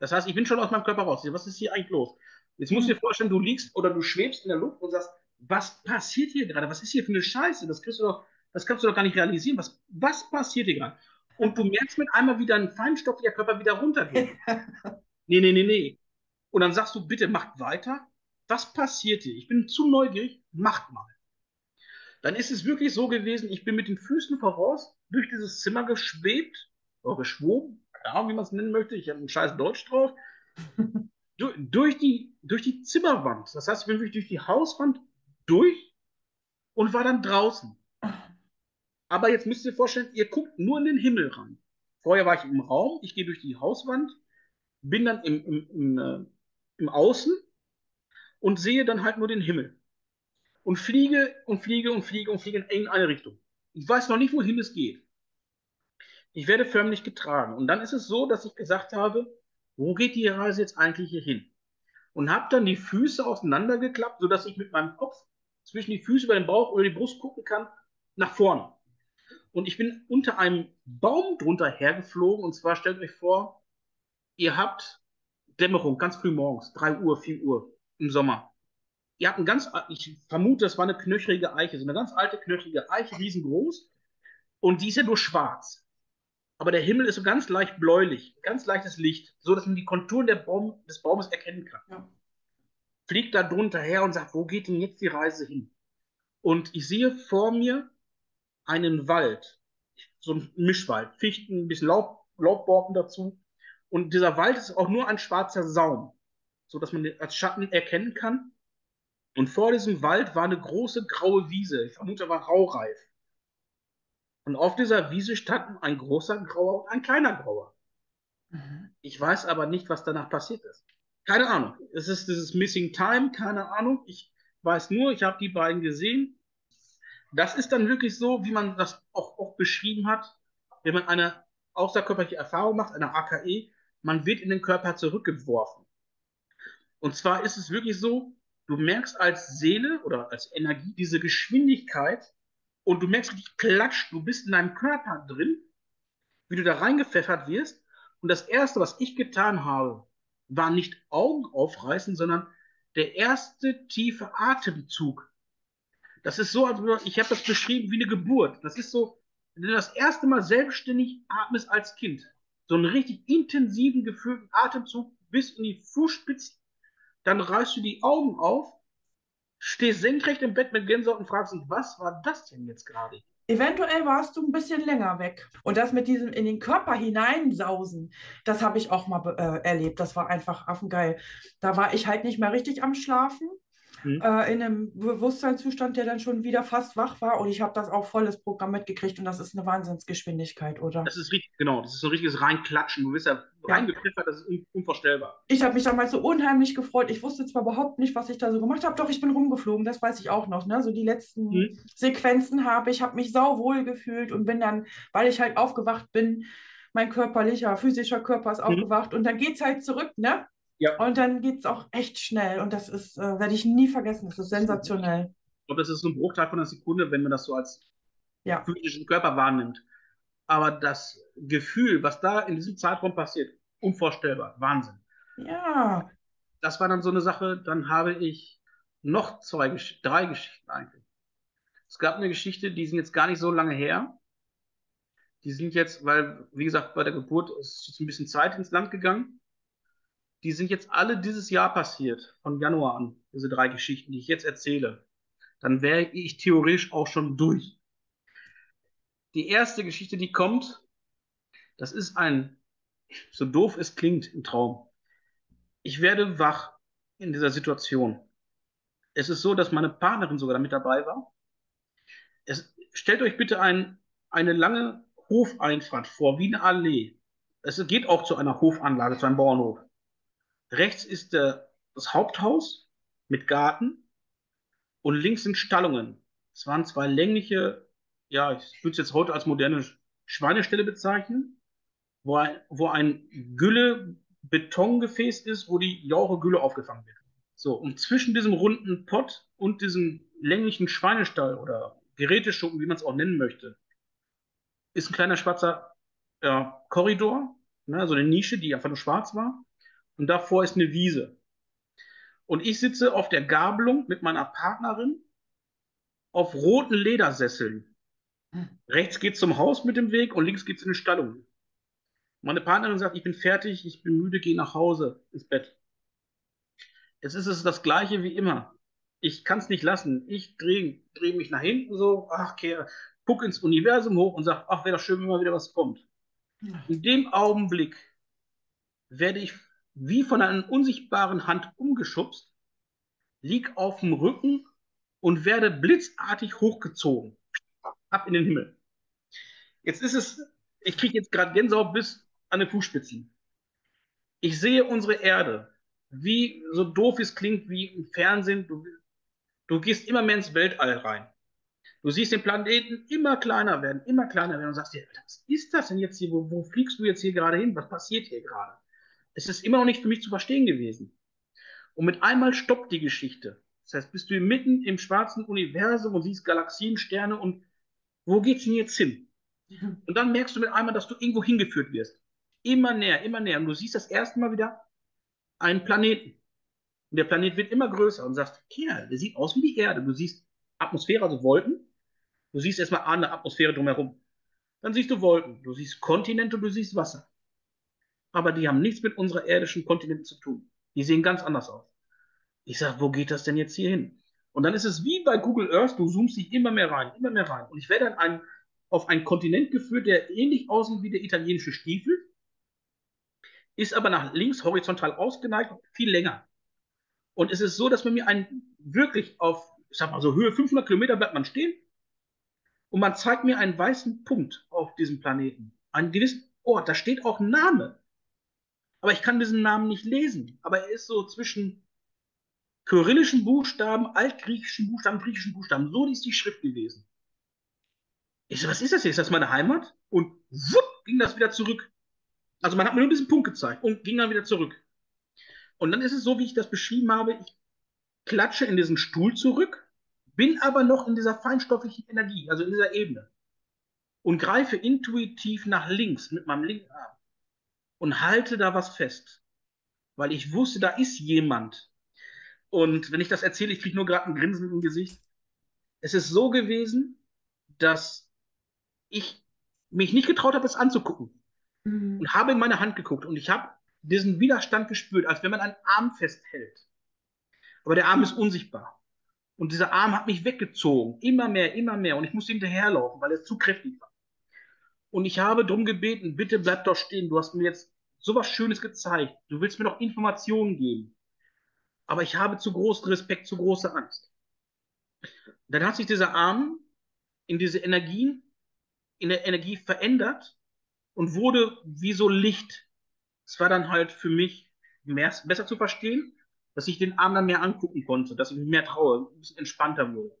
das heißt, ich bin schon aus meinem Körper raus. Was ist hier eigentlich los? Jetzt musst du dir mhm. vorstellen, du liegst oder du schwebst in der Luft und sagst, was passiert hier gerade? Was ist hier für eine Scheiße? Das, kriegst du doch, das kannst du doch gar nicht realisieren. Was, was passiert hier gerade? Und du merkst mit einmal, wie dein feinstofflicher Körper wieder runtergeht. [LAUGHS] nee, nee, nee, nee. Und dann sagst du, bitte macht weiter. Was passiert hier? Ich bin zu neugierig. Macht mal. Dann ist es wirklich so gewesen, ich bin mit den Füßen voraus durch dieses Zimmer geschwebt, oder geschwoben, keine Ahnung, wie man es nennen möchte, ich habe ein scheiß Deutsch drauf, [LAUGHS] du, durch, die, durch die Zimmerwand. Das heißt, ich bin wirklich durch die Hauswand durch und war dann draußen. Aber jetzt müsst ihr euch vorstellen, ihr guckt nur in den Himmel rein. Vorher war ich im Raum, ich gehe durch die Hauswand, bin dann im, im, im, äh, im Außen und sehe dann halt nur den Himmel. Und fliege und fliege und fliege und fliege in eine Richtung. Ich weiß noch nicht, wohin es geht. Ich werde förmlich getragen. Und dann ist es so, dass ich gesagt habe, wo geht die Reise jetzt eigentlich hier hin? Und habe dann die Füße auseinandergeklappt, sodass ich mit meinem Kopf zwischen die Füße über den Bauch oder die Brust gucken kann, nach vorne. Und ich bin unter einem Baum drunter hergeflogen. Und zwar stellt euch vor, ihr habt Dämmerung, ganz früh morgens, 3 Uhr, 4 Uhr im Sommer. Ihr habt ein ganz, ich vermute, das war eine knöchrige Eiche, so eine ganz alte knöchrige Eiche, riesengroß. Und die ist ja nur schwarz aber der Himmel ist so ganz leicht bläulich, ganz leichtes Licht, so dass man die Konturen Baum, des Baumes erkennen kann. Ja. Fliegt da drunter her und sagt, wo geht denn jetzt die Reise hin? Und ich sehe vor mir einen Wald, so ein Mischwald, Fichten, ein bisschen Laub, Laubborken dazu. Und dieser Wald ist auch nur ein schwarzer Saum, so dass man den als Schatten erkennen kann. Und vor diesem Wald war eine große graue Wiese. Ich vermute, war raureif. Und auf dieser Wiese standen ein großer Grauer und ein kleiner Grauer. Mhm. Ich weiß aber nicht, was danach passiert ist. Keine Ahnung. Es ist dieses Missing Time, keine Ahnung. Ich weiß nur, ich habe die beiden gesehen. Das ist dann wirklich so, wie man das auch, auch beschrieben hat, wenn man eine außerkörperliche Erfahrung macht, eine AKE, man wird in den Körper zurückgeworfen. Und zwar ist es wirklich so, du merkst als Seele oder als Energie diese Geschwindigkeit, und du merkst richtig, klatsch, du bist in deinem Körper drin, wie du da reingepfeffert wirst. Und das Erste, was ich getan habe, war nicht Augen aufreißen, sondern der erste tiefe Atemzug. Das ist so, ich habe das beschrieben wie eine Geburt. Das ist so, wenn du das erste Mal selbstständig atmest als Kind. So einen richtig intensiven, gefühlten Atemzug bis in die Fußspitzen. Dann reißt du die Augen auf stehst senkrecht im Bett mit Gänsehaut und fragst dich, was war das denn jetzt gerade? Eventuell warst du ein bisschen länger weg. Und das mit diesem in den Körper hineinsausen, das habe ich auch mal äh, erlebt. Das war einfach affengeil. Da war ich halt nicht mehr richtig am Schlafen mhm. äh, in einem Bewusstseinszustand, der dann schon wieder fast wach war. Und ich habe das auch volles Programm mitgekriegt und das ist eine Wahnsinnsgeschwindigkeit, oder? Das ist richtig, genau. Das ist so ein richtiges Reinklatschen. Du bist ja, ja. reingepfiffert, das ist un unvorstellbar. Ich habe mich damals so unheimlich gefreut. Ich wusste zwar überhaupt nicht, was ich da so gemacht habe, doch ich bin rumgeflogen, das weiß ich auch noch. Ne? So die letzten mhm. Sequenzen habe ich, habe mich sauwohl gefühlt und bin dann, weil ich halt aufgewacht bin, mein körperlicher, physischer Körper ist mhm. aufgewacht und dann geht es halt zurück, ne? Ja. Und dann geht es auch echt schnell. Und das ist, äh, werde ich nie vergessen. Das ist sensationell. Ich glaube, das ist so ein Bruchteil von einer Sekunde, wenn man das so als ja. physischen Körper wahrnimmt. Aber das Gefühl, was da in diesem Zeitraum passiert, unvorstellbar. Wahnsinn. Ja. Das war dann so eine Sache. Dann habe ich noch zwei, drei Geschichten eigentlich. Es gab eine Geschichte, die sind jetzt gar nicht so lange her. Die sind jetzt, weil, wie gesagt, bei der Geburt ist jetzt ein bisschen Zeit ins Land gegangen die sind jetzt alle dieses Jahr passiert, von Januar an, diese drei Geschichten, die ich jetzt erzähle. dann wäre ich theoretisch auch schon durch. Die erste Geschichte, die kommt, das ist ein, so doof es klingt, ein Traum. Ich werde wach in dieser Situation. Es ist so, dass meine Partnerin sogar mit dabei war. Es, stellt euch bitte ein, eine lange Hofeinfahrt vor, wie eine Allee. Es geht auch zu einer Hofanlage, zu einem Bauernhof. Rechts ist der, das Haupthaus mit Garten und links sind Stallungen. Es waren zwei längliche, ja, ich würde es jetzt heute als moderne Schweineställe bezeichnen, wo ein, wo ein Gülle-Betongefäß ist, wo die Jauche-Gülle aufgefangen wird. So, und zwischen diesem runden Pott und diesem länglichen Schweinestall oder Geräteschuppen, wie man es auch nennen möchte, ist ein kleiner schwarzer ja, Korridor, ne, so eine Nische, die einfach nur schwarz war. Und davor ist eine Wiese. Und ich sitze auf der Gabelung mit meiner Partnerin auf roten Ledersesseln. Rechts geht zum Haus mit dem Weg und links geht es in die Stallung. Meine Partnerin sagt, ich bin fertig, ich bin müde, gehe nach Hause ins Bett. Jetzt ist es das Gleiche wie immer. Ich kann es nicht lassen. Ich drehe dreh mich nach hinten so, ach, okay, guck ins Universum hoch und sag, ach, wäre doch schön, wenn mal wieder was kommt. In dem Augenblick werde ich wie von einer unsichtbaren Hand umgeschubst, lieg auf dem Rücken und werde blitzartig hochgezogen. Ab in den Himmel. Jetzt ist es, ich kriege jetzt gerade Gänsehaut bis an den Fußspitzen. Ich sehe unsere Erde wie so doof es klingt wie im Fernsehen, du, du gehst immer mehr ins Weltall rein. Du siehst den Planeten immer kleiner werden, immer kleiner werden und sagst dir, was ist das denn jetzt hier? Wo, wo fliegst du jetzt hier gerade hin? Was passiert hier gerade? Es ist immer noch nicht für mich zu verstehen gewesen. Und mit einmal stoppt die Geschichte. Das heißt, bist du mitten im schwarzen Universum und siehst Galaxien, Sterne und wo geht's denn jetzt hin? [LAUGHS] Und dann merkst du mit einmal, dass du irgendwo hingeführt wirst. Immer näher, immer näher. Und du siehst das erste Mal wieder einen Planeten. Und der Planet wird immer größer und sagst, Kerl, der sieht aus wie die Erde. Du siehst Atmosphäre, also Wolken. Du siehst erstmal eine Atmosphäre drumherum. Dann siehst du Wolken, du siehst Kontinente, du siehst Wasser. Aber die haben nichts mit unserer irdischen Kontinenten zu tun. Die sehen ganz anders aus. Ich sage, wo geht das denn jetzt hier hin? Und dann ist es wie bei Google Earth, du zoomst dich immer mehr rein, immer mehr rein. Und ich werde dann ein, auf einen Kontinent geführt, der ähnlich aussieht wie der italienische Stiefel ist aber nach links horizontal ausgeneigt, viel länger. Und es ist so, dass man mir einen wirklich auf, ich sag mal so Höhe 500 Kilometer bleibt man stehen und man zeigt mir einen weißen Punkt auf diesem Planeten. Einen gewissen Ort, da steht auch Name. Aber ich kann diesen Namen nicht lesen. Aber er ist so zwischen kyrillischen Buchstaben, altgriechischen Buchstaben, griechischen Buchstaben. So ist die Schrift gewesen. Ich so, was ist das hier? Ist das meine Heimat? Und wupp, ging das wieder zurück. Also man hat mir nur diesen Punkt gezeigt und ging dann wieder zurück. Und dann ist es so, wie ich das beschrieben habe, ich klatsche in diesen Stuhl zurück, bin aber noch in dieser feinstofflichen Energie, also in dieser Ebene. Und greife intuitiv nach links mit meinem linken Arm und halte da was fest. Weil ich wusste, da ist jemand. Und wenn ich das erzähle, ich kriege nur gerade ein Grinsen im Gesicht. Es ist so gewesen, dass ich mich nicht getraut habe, es anzugucken mhm. und habe in meine Hand geguckt und ich habe diesen Widerstand gespürt, als wenn man einen Arm festhält. Aber der Arm ist unsichtbar. Und dieser Arm hat mich weggezogen, immer mehr, immer mehr. Und ich musste hinterherlaufen, weil er zu kräftig war. Und ich habe darum gebeten, bitte bleib doch stehen. Du hast mir jetzt sowas Schönes gezeigt. Du willst mir noch Informationen geben. Aber ich habe zu großen Respekt, zu große Angst. Dann hat sich dieser Arm in diese Energien, in der Energie verändert und wurde wie so Licht. Es war dann halt für mich mehr, besser zu verstehen, dass ich den Arm dann mehr angucken konnte, dass ich mich mehr traue, ein bisschen entspannter wurde.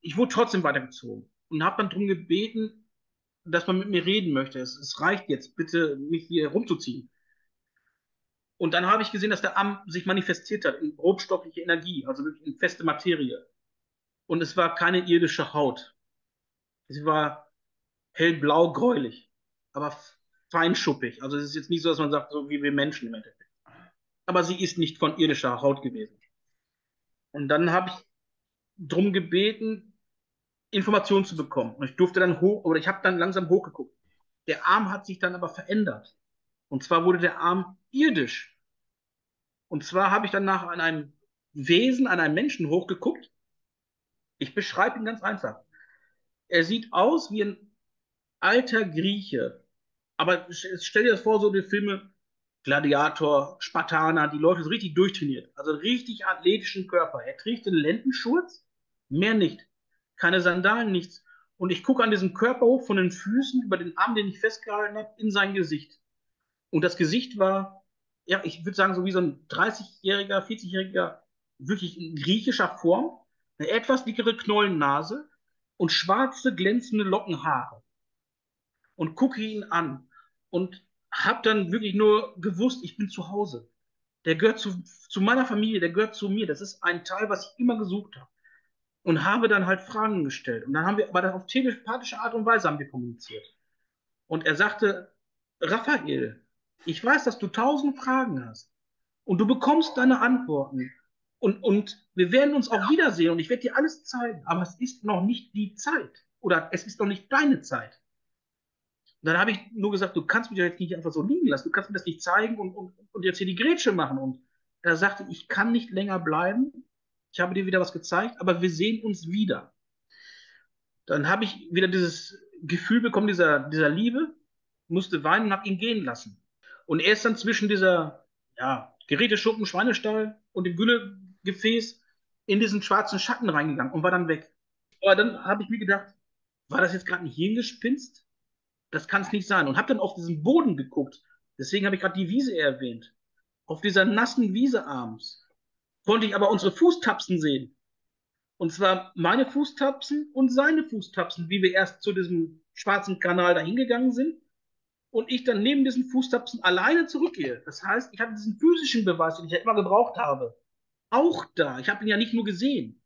Ich wurde trotzdem weitergezogen und habe dann darum gebeten, dass man mit mir reden möchte. Es, es reicht jetzt, bitte mich hier rumzuziehen. Und dann habe ich gesehen, dass der Arm sich manifestiert hat in grobstoffliche Energie, also wirklich in feste Materie. Und es war keine irdische Haut. Sie war hellblau gräulich aber feinschuppig. Also es ist jetzt nicht so, dass man sagt, so wie wir Menschen im Endeffekt. Aber sie ist nicht von irdischer Haut gewesen. Und dann habe ich drum gebeten, Informationen zu bekommen. Und ich durfte dann hoch, oder ich habe dann langsam hochgeguckt. Der Arm hat sich dann aber verändert. Und zwar wurde der Arm irdisch. Und zwar habe ich dann nach an einem Wesen, an einem Menschen hochgeguckt, Ich beschreibe ihn ganz einfach. Er sieht aus wie ein alter Grieche. Aber stell dir das vor, so die Filme Gladiator, Spartaner, die Leute sind richtig durchtrainiert. Also richtig athletischen Körper. Er trägt einen Lendenschurz, mehr nicht. Keine Sandalen, nichts. Und ich gucke an diesem Körper hoch von den Füßen über den Arm, den ich festgehalten habe, in sein Gesicht. Und das Gesicht war, ja, ich würde sagen, so wie so ein 30-jähriger, 40-jähriger, wirklich in griechischer Form, eine etwas dickere Knollennase und schwarze, glänzende Lockenhaare. Und gucke ihn an und habe dann wirklich nur gewusst, ich bin zu Hause. Der gehört zu, zu meiner Familie, der gehört zu mir. Das ist ein Teil, was ich immer gesucht habe. Und habe dann halt Fragen gestellt. Und dann haben wir, aber auf telepathische Art und Weise haben wir kommuniziert. Und er sagte, Raphael, ich weiß, dass du tausend Fragen hast. Und du bekommst deine Antworten. Und, und wir werden uns auch wiedersehen und ich werde dir alles zeigen. Aber es ist noch nicht die Zeit. Oder es ist noch nicht deine Zeit. Und dann habe ich nur gesagt, du kannst mich ja jetzt nicht einfach so liegen lassen. Du kannst mir das nicht zeigen und, und, und jetzt hier die Grätsche machen. Und er sagte, ich kann nicht länger bleiben. Ich habe dir wieder was gezeigt, aber wir sehen uns wieder. Dann habe ich wieder dieses Gefühl bekommen, dieser, dieser Liebe, musste weinen und habe ihn gehen lassen. Und er ist dann zwischen dieser ja, Geräteschuppen, Schweinestall und dem Güllegefäß in diesen schwarzen Schatten reingegangen und war dann weg. Aber dann habe ich mir gedacht, war das jetzt gerade ein Hirngespinst? Das kann es nicht sein. Und habe dann auf diesen Boden geguckt. Deswegen habe ich gerade die Wiese erwähnt. Auf dieser nassen Wiese abends konnte ich aber unsere Fußtapsen sehen. Und zwar meine Fußtapsen und seine Fußtapsen, wie wir erst zu diesem schwarzen Kanal dahin gegangen sind. Und ich dann neben diesen Fußtapsen alleine zurückgehe. Das heißt, ich habe diesen physischen Beweis, den ich ja immer gebraucht habe, auch da. Ich habe ihn ja nicht nur gesehen,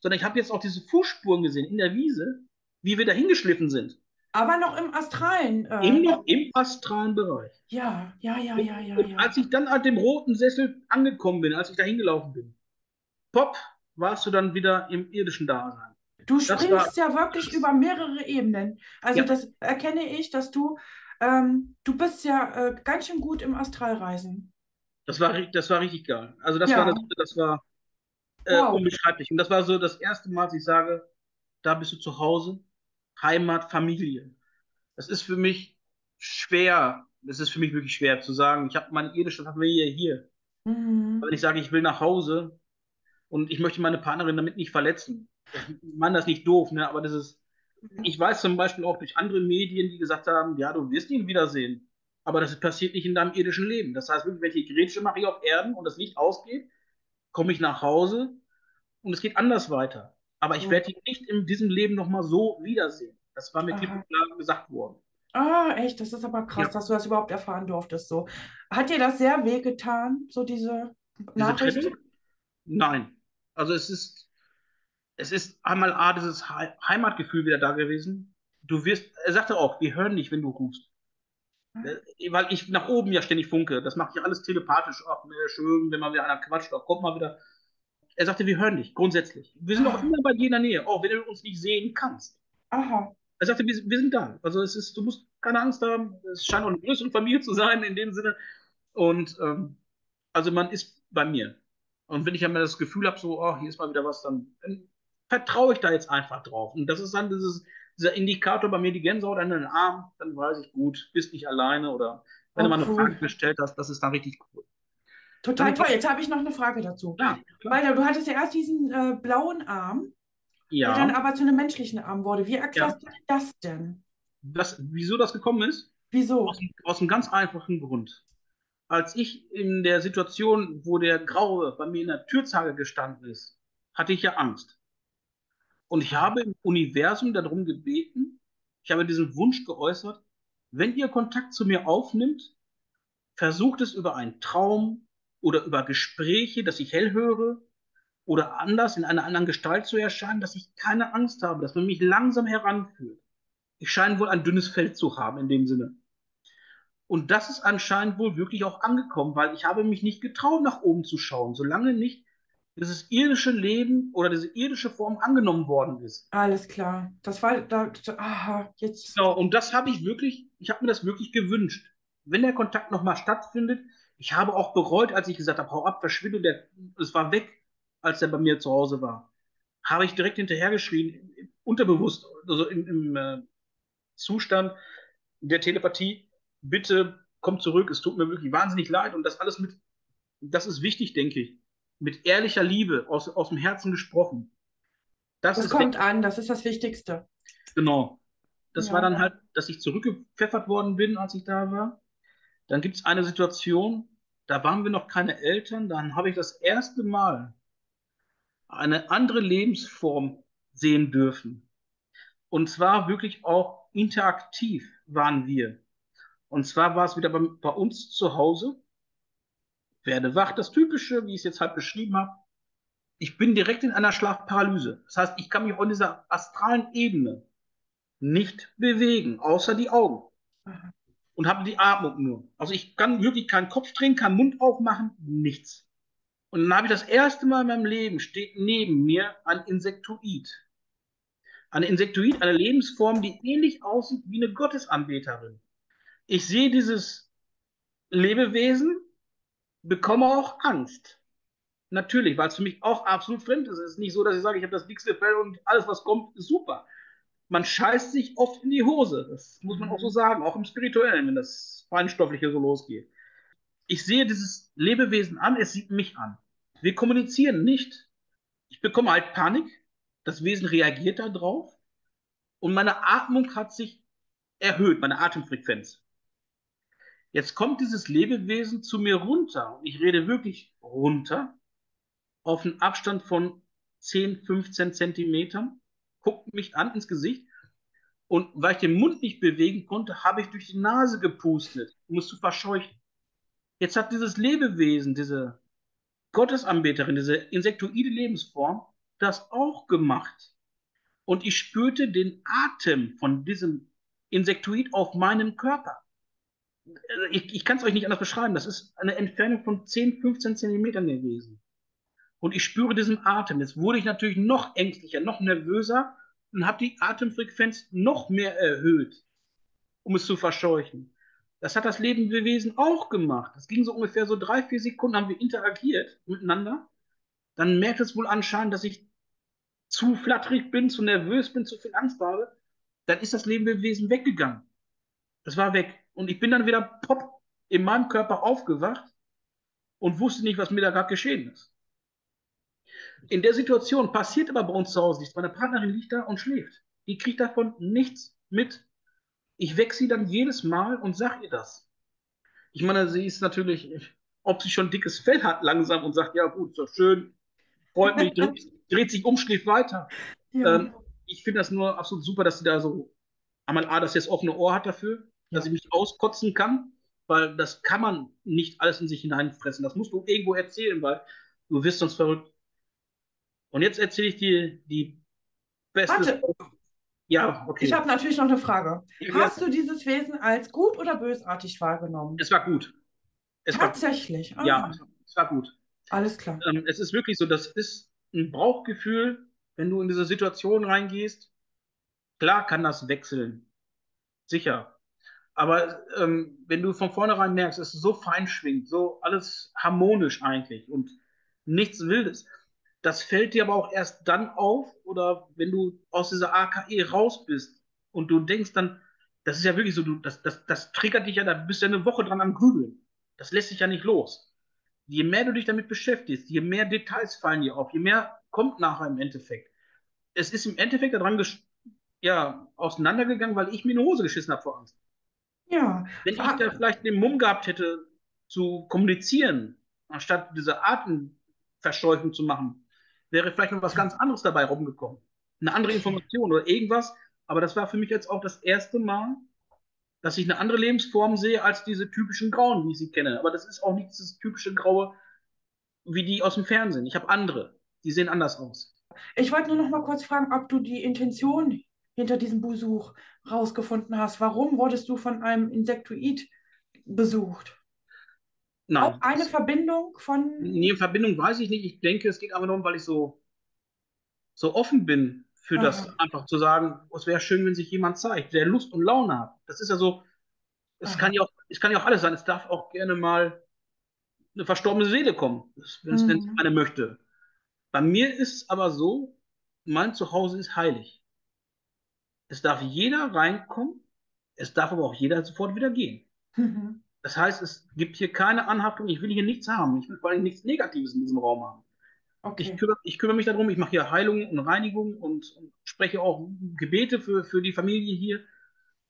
sondern ich habe jetzt auch diese Fußspuren gesehen in der Wiese, wie wir dahin geschliffen sind. Aber noch im astralen. Äh, Immer im astralen Bereich. Ja, ja, ja, ja, ja. Und als ich dann an dem roten Sessel angekommen bin, als ich da hingelaufen bin, pop, warst du dann wieder im irdischen Dasein. Du springst war, ja wirklich über mehrere Ebenen. Also ja. das erkenne ich, dass du, ähm, du bist ja äh, ganz schön gut im Astralreisen. Das war, das war richtig geil. Also das ja. war, das, das war äh, wow. unbeschreiblich. Und das war so das erste Mal, dass ich sage, da bist du zu Hause Heimat, Familie. Das ist für mich schwer. Es ist für mich wirklich schwer zu sagen, ich habe meine irdische Familie hier. Mhm. Wenn ich sage, ich will nach Hause und ich möchte meine Partnerin damit nicht verletzen. Ich meine das nicht doof, ne? aber das ist, ich weiß zum Beispiel auch durch andere Medien, die gesagt haben, ja, du wirst ihn wiedersehen. Aber das passiert nicht in deinem irdischen Leben. Das heißt, wenn ich Grätsche mache hier auf Erden und das Licht ausgeht, komme ich nach Hause und es geht anders weiter. Aber ich werde ihn nicht in diesem Leben nochmal so wiedersehen. Das war mir klipp und klar gesagt worden. Ah, echt? Das ist aber krass, ja. dass du das überhaupt erfahren durftest. So. Hat dir das sehr wehgetan, so diese, diese Nachricht? Nein. Also es ist, es ist einmal A, dieses Heimatgefühl wieder da gewesen. Du wirst, er sagte auch, wir hören dich, wenn du rufst. Äh, weil ich nach oben ja ständig funke. Das macht ja alles telepathisch. Ach, ne, schön, wenn mal wieder einer quatscht, auch kommt mal wieder. Er sagte, wir hören dich, grundsätzlich. Wir sind auch ah. immer bei dir in der Nähe, auch wenn du uns nicht sehen kannst. Aha. Er sagte, wir, wir, sind da. Also es ist, du musst keine Angst haben. Es scheint auch eine größere Familie zu sein in dem Sinne. Und ähm, also man ist bei mir. Und wenn ich einmal das Gefühl habe, so, oh, hier ist mal wieder was, dann, dann vertraue ich da jetzt einfach drauf. Und das ist dann dieses, dieser Indikator bei mir, die Gänsehaut an den Arm, dann weiß ich gut, bist nicht alleine oder wenn oh, du mal eine Frage gestellt hast, das ist dann richtig cool. Total toll. Jetzt habe ich noch eine Frage dazu. Ja, Weil du hattest ja erst diesen äh, blauen Arm, ja. der dann aber zu einem menschlichen Arm wurde. Wie erklärst ja. du das denn? Das, wieso das gekommen ist? Wieso? Aus, aus einem ganz einfachen Grund. Als ich in der Situation, wo der Graue bei mir in der Türzage gestanden ist, hatte ich ja Angst. Und ich habe im Universum darum gebeten, ich habe diesen Wunsch geäußert, wenn ihr Kontakt zu mir aufnimmt, versucht es über einen Traum, oder über Gespräche, dass ich hell höre oder anders in einer anderen Gestalt zu erscheinen, dass ich keine Angst habe, dass man mich langsam heranführt. Ich scheine wohl ein dünnes Feld zu haben in dem Sinne. Und das ist anscheinend wohl wirklich auch angekommen, weil ich habe mich nicht getraut, nach oben zu schauen, solange nicht dieses irdische Leben oder diese irdische Form angenommen worden ist. Alles klar. Das war da, aha, jetzt. Genau, und das habe ich wirklich, ich habe mir das wirklich gewünscht. Wenn der Kontakt nochmal stattfindet, ich habe auch bereut, als ich gesagt habe, hau ab, verschwinde, der, es war weg, als er bei mir zu Hause war. habe ich direkt hinterhergeschrien, unterbewusst, also im, im äh, Zustand der Telepathie, bitte komm zurück, es tut mir wirklich wahnsinnig leid und das alles mit, das ist wichtig, denke ich, mit ehrlicher Liebe, aus, aus dem Herzen gesprochen. Das, das kommt an, das ist das Wichtigste. Genau. Das ja. war dann halt, dass ich zurückgepfeffert worden bin, als ich da war. Dann gibt es eine Situation, da waren wir noch keine Eltern, dann habe ich das erste Mal eine andere Lebensform sehen dürfen. Und zwar wirklich auch interaktiv waren wir. Und zwar war es wieder bei, bei uns zu Hause. Werde wach, das Typische, wie ich es jetzt halt beschrieben habe. Ich bin direkt in einer Schlafparalyse. Das heißt, ich kann mich in dieser astralen Ebene nicht bewegen, außer die Augen. Und habe die Atmung nur. Also ich kann wirklich keinen Kopf drehen, keinen Mund aufmachen, nichts. Und dann habe ich das erste Mal in meinem Leben, steht neben mir ein Insektoid. Eine Insektoid, eine Lebensform, die ähnlich aussieht wie eine Gottesanbeterin. Ich sehe dieses Lebewesen, bekomme auch Angst. Natürlich, weil es für mich auch absolut fremd ist. Es ist nicht so, dass ich sage, ich habe das dickste Fell und alles, was kommt, ist super man scheißt sich oft in die Hose. Das muss man auch so sagen, auch im Spirituellen, wenn das Feinstoffliche so losgeht. Ich sehe dieses Lebewesen an, es sieht mich an. Wir kommunizieren nicht. Ich bekomme halt Panik. Das Wesen reagiert darauf. Und meine Atmung hat sich erhöht, meine Atemfrequenz. Jetzt kommt dieses Lebewesen zu mir runter. Und ich rede wirklich runter. Auf einen Abstand von 10, 15 Zentimetern guckt mich an ins Gesicht und weil ich den Mund nicht bewegen konnte, habe ich durch die Nase gepustet, um es zu verscheuchen. Jetzt hat dieses Lebewesen, diese Gottesanbeterin, diese insektoide Lebensform, das auch gemacht. Und ich spürte den Atem von diesem Insektoid auf meinem Körper. Ich, ich kann es euch nicht anders beschreiben. Das ist eine Entfernung von 10, 15 Zentimetern gewesen und ich spüre diesen Atem. Jetzt wurde ich natürlich noch ängstlicher, noch nervöser und habe die Atemfrequenz noch mehr erhöht, um es zu verscheuchen. Das hat das Lebewesen auch gemacht. Das ging so ungefähr so drei, vier Sekunden, haben wir interagiert miteinander. Dann merkt es wohl anscheinend, dass ich zu flatterig bin, zu nervös bin, zu viel Angst habe. Dann ist das Lebewesen weggegangen. Das war weg. Und ich bin dann wieder pop in meinem Körper aufgewacht und wusste nicht, was mir da gerade geschehen ist. In der Situation passiert aber bei uns zu Hause nichts. Meine Partnerin liegt da und schläft. Die kriegt davon nichts mit. Ich wecke sie dann jedes Mal und sage ihr das. Ich meine, sie ist natürlich, ob sie schon dickes Fell hat langsam und sagt, ja gut, doch schön, freut mich, dreht, dreht sich um, schläft weiter. Ja. Ähm, ich finde das nur absolut super, dass sie da so einmal A, dass sie das offene Ohr hat dafür, ja. dass sie mich auskotzen kann, weil das kann man nicht alles in sich hineinfressen. Das musst du irgendwo erzählen, weil du wirst sonst verrückt. Und jetzt erzähle ich dir die beste. Warte. Ja, okay. Ich habe natürlich noch eine Frage. Hast du dieses Wesen als gut oder bösartig wahrgenommen? Es war gut. Es Tatsächlich? War, ja, ah. es war gut. Alles klar. Ähm, es ist wirklich so, das ist ein Bauchgefühl, wenn du in diese Situation reingehst. Klar kann das wechseln. Sicher. Aber ähm, wenn du von vornherein merkst, es ist so fein schwingt, so alles harmonisch eigentlich und nichts Wildes das fällt dir aber auch erst dann auf oder wenn du aus dieser AKE raus bist und du denkst dann, das ist ja wirklich so, du, das, das, das triggert dich ja, da bist du ja eine Woche dran am Grübeln. Das lässt sich ja nicht los. Je mehr du dich damit beschäftigst, je mehr Details fallen dir auf, je mehr kommt nachher im Endeffekt. Es ist im Endeffekt daran ja, auseinandergegangen, weil ich mir eine Hose geschissen habe vor Angst. Ja. Wenn ich da vielleicht den Mumm gehabt hätte, zu kommunizieren, anstatt diese Atemverscheuchung zu machen, wäre vielleicht noch was ganz anderes dabei rumgekommen. Eine andere Information oder irgendwas. Aber das war für mich jetzt auch das erste Mal, dass ich eine andere Lebensform sehe als diese typischen Grauen, wie ich sie kenne. Aber das ist auch nicht das typische Graue wie die aus dem Fernsehen. Ich habe andere, die sehen anders aus. Ich wollte nur noch mal kurz fragen, ob du die Intention hinter diesem Besuch rausgefunden hast. Warum wurdest du von einem Insektoid besucht? Nein. Auch eine Verbindung von. Nee, Verbindung weiß ich nicht. Ich denke, es geht aber darum, weil ich so, so offen bin für Aha. das, einfach zu sagen, es wäre schön, wenn sich jemand zeigt, der Lust und Laune hat. Das ist ja so, es kann ja, auch, es kann ja auch alles sein. Es darf auch gerne mal eine verstorbene Seele kommen, wenn es mhm. eine möchte. Bei mir ist es aber so, mein Zuhause ist heilig. Es darf jeder reinkommen, es darf aber auch jeder sofort wieder gehen. Mhm. Das heißt, es gibt hier keine Anhaftung, ich will hier nichts haben. Ich will vor allem nichts Negatives in diesem Raum haben. Okay. Ich, kümmere, ich, kümmere, mich darum, ich mache hier Heilung und Reinigung und, und, spreche auch Gebete für, für die Familie hier,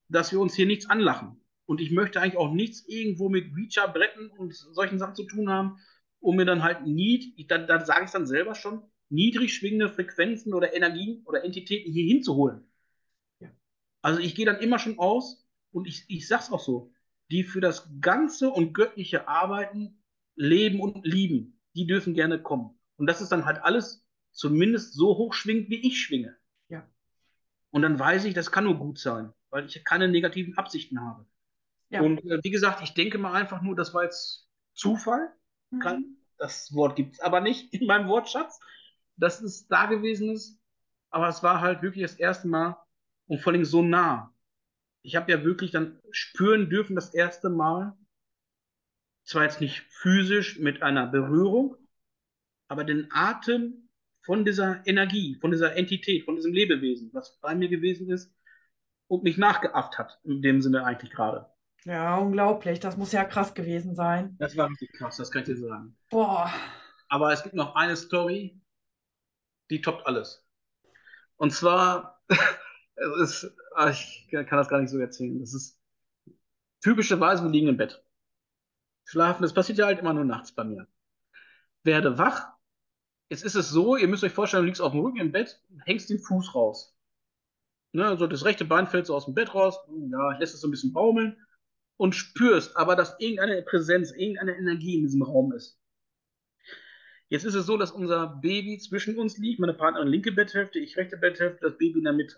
dass wir uns hier nichts anlachen. Und ich möchte eigentlich auch nichts irgendwo mit Reacher-Bretten und solchen Sachen zu tun haben, um mir dann halt nie, da, da sage ich dann selber schon, niedrig schwingende Frequenzen oder Energien oder Entitäten hier hinzuholen. Ja. Also ich gehe dann immer schon aus und ich, ich sage es auch so, die für das Ganze und Göttliche arbeiten, leben und lieben, die dürfen gerne kommen. Und das ist dann halt alles zumindest so hoch schwingt, wie ich schwinge. Ja. Und dann weiß ich, das kann nur gut sein, weil ich keine negativen Absichten habe. Ja. Und äh, wie gesagt, ich denke mal einfach nur, das war jetzt Zufall. Mhm. Kann, das Wort gibt es aber nicht in meinem Wortschatz, dass es da gewesen ist. Aber es war halt wirklich das erste Mal und vor allem so nah. Ich habe ja wirklich dann spüren dürfen, das erste Mal, zwar jetzt nicht physisch mit einer Berührung, aber den Atem von dieser Energie, von dieser Entität, von diesem Lebewesen, was bei mir gewesen ist und mich nachgeafft hat, in dem Sinne eigentlich gerade. Ja, unglaublich. Das muss ja krass gewesen sein. Das war richtig krass, das kann ich dir sagen. Boah. Aber es gibt noch eine Story, die toppt alles. Und zwar, [LAUGHS] ist, ah, ich kann das gar nicht so erzählen. Das ist typischerweise, wir liegen im Bett. Schlafen, das passiert ja halt immer nur nachts bei mir. Werde wach. Jetzt ist es so, ihr müsst euch vorstellen, du liegst auf dem Rücken im Bett, hängst den Fuß raus. Ne, also das rechte Bein fällt so aus dem Bett raus, ja, lässt es so ein bisschen baumeln und spürst aber, dass irgendeine Präsenz, irgendeine Energie in diesem Raum ist. Jetzt ist es so, dass unser Baby zwischen uns liegt, meine Partnerin linke Betthälfte, ich rechte Betthälfte, das Baby in der Mitte.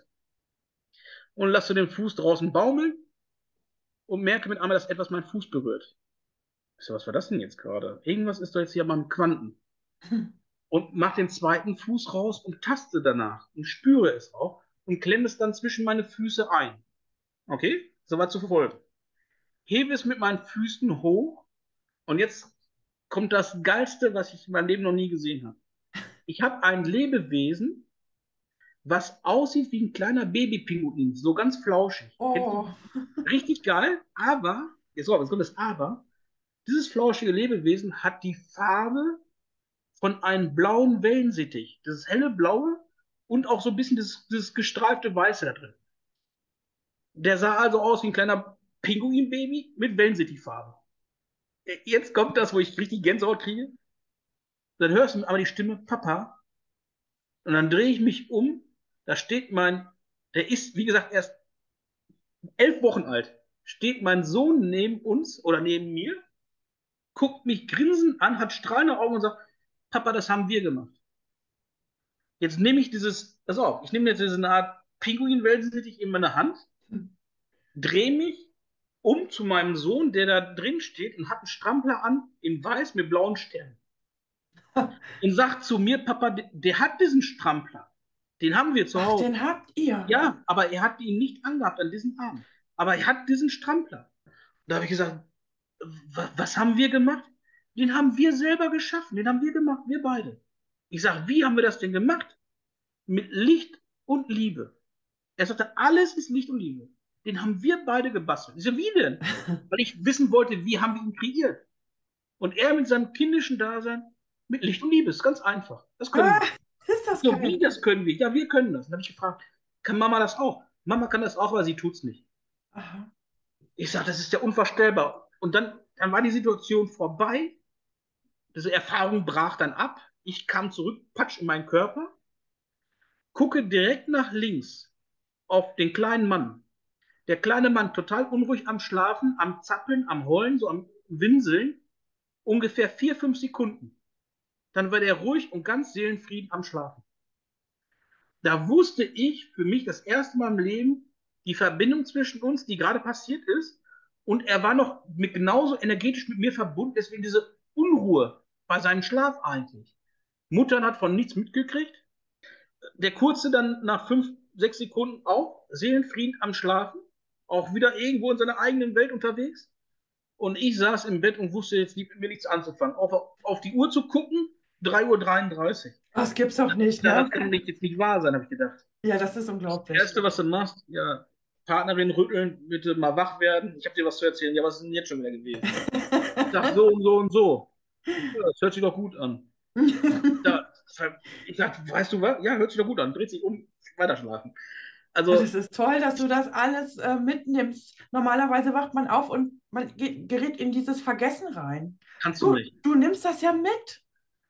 Und lasse den Fuß draußen baumeln und merke mit einmal, dass etwas meinen Fuß berührt. Ich so, was war das denn jetzt gerade? Irgendwas ist da jetzt hier beim Quanten. Und mach den zweiten Fuß raus und taste danach und spüre es auch und klemme es dann zwischen meine Füße ein. Okay? Soweit zu verfolgen hebe es mit meinen Füßen hoch und jetzt kommt das Geilste, was ich in meinem Leben noch nie gesehen habe. Ich habe ein Lebewesen, was aussieht wie ein kleiner Babypinguin, so ganz flauschig. Oh. Richtig geil, aber, jetzt, kommt das Aber, dieses flauschige Lebewesen hat die Farbe von einem blauen Wellensittich. Das ist helle blaue und auch so ein bisschen das, das gestreifte Weiße da drin. Der sah also aus wie ein kleiner Pinguinbaby mit Wellensittichfarbe. Äh, jetzt kommt das, wo ich richtig Gänsehaut kriege. Dann hörst du aber die Stimme Papa. Und dann drehe ich mich um. Da steht mein, der ist, wie gesagt, erst elf Wochen alt. Steht mein Sohn neben uns oder neben mir, guckt mich grinsend an, hat strahlende Augen und sagt, Papa, das haben wir gemacht. Jetzt nehme ich dieses, pass auf, ich nehme jetzt diese Art Pinguin-Wellensittich in meine Hand, drehe mich um zu meinem Sohn, der da drin steht und hat einen Strampler an, in weiß mit blauen Sternen. [LAUGHS] und sagt zu mir, Papa, der, der, hat diesen Strampler. Den haben wir zu Hause. Ach, den habt ihr? Ja, aber er hat ihn nicht angehabt an diesem Arm. Aber er hat diesen Strampler. Da habe ich gesagt, was haben wir gemacht? Den haben wir selber geschaffen. Den haben wir gemacht, wir beide. Ich sage, wie haben wir das denn gemacht? Mit Licht und Liebe. Er sagte, alles ist Licht und Liebe den haben wir beide gebastelt. Ich so, wie denn? [LAUGHS] Weil ich wissen wollte, wie haben wir ihn kreiert? Und er mit seinem kindischen Dasein, mit Licht und Liebe, ist ganz einfach. Das können ah, wir. Das so, wie das können wir? Ja, wir können das. Dann habe ich gefragt, kann Mama das auch? Mama kann das auch, aber sie tut es nicht. Aha. Ich sage, das ist ja unvorstellbar. Und dann, dann war die Situation vorbei. Diese Erfahrung brach dann ab. Ich kam zurück, patsch in meinen Körper, gucke direkt nach links auf den kleinen Mann, der kleine Mann total unruhig am Schlafen, am Zappeln, am Heulen, so am Winseln. Ungefähr vier, fünf Sekunden. Dann war der ruhig und ganz Seelenfrieden am Schlafen. Da wusste ich für mich das erste Mal im Leben die Verbindung zwischen uns, die gerade passiert ist. Und er war noch mit genauso energetisch mit mir verbunden, deswegen diese Unruhe bei seinem Schlaf eigentlich. Muttern hat von nichts mitgekriegt. Der Kurze dann nach fünf, sechs Sekunden auch, Seelenfrieden am Schlafen auch wieder irgendwo in seiner eigenen Welt unterwegs. Und ich saß im Bett und wusste jetzt mit mir nichts anzufangen. Auf, auf die Uhr zu gucken, 3.33 Uhr. Das gibt's doch nicht, ne? das kann nicht, jetzt nicht wahr sein, habe ich gedacht. Ja, das ist Das unglaublich. Erste, was du machst, ja, Partnerin rütteln, bitte mal wach werden. Ich habe dir was zu erzählen. Ja, was ist denn jetzt schon wieder gewesen? Ich sag so und so und so. Ja, das hört sich doch gut an. [LAUGHS] Ja, ich sag, weißt du was? Ja, hört sich doch gut an. Dreht sich um, weiterschlafen. Also, Das ist toll, dass du das alles äh, mitnimmst. Normalerweise wacht man auf und man ge gerät in dieses Vergessen rein. kannst du Du, nicht. du nimmst das ja mit.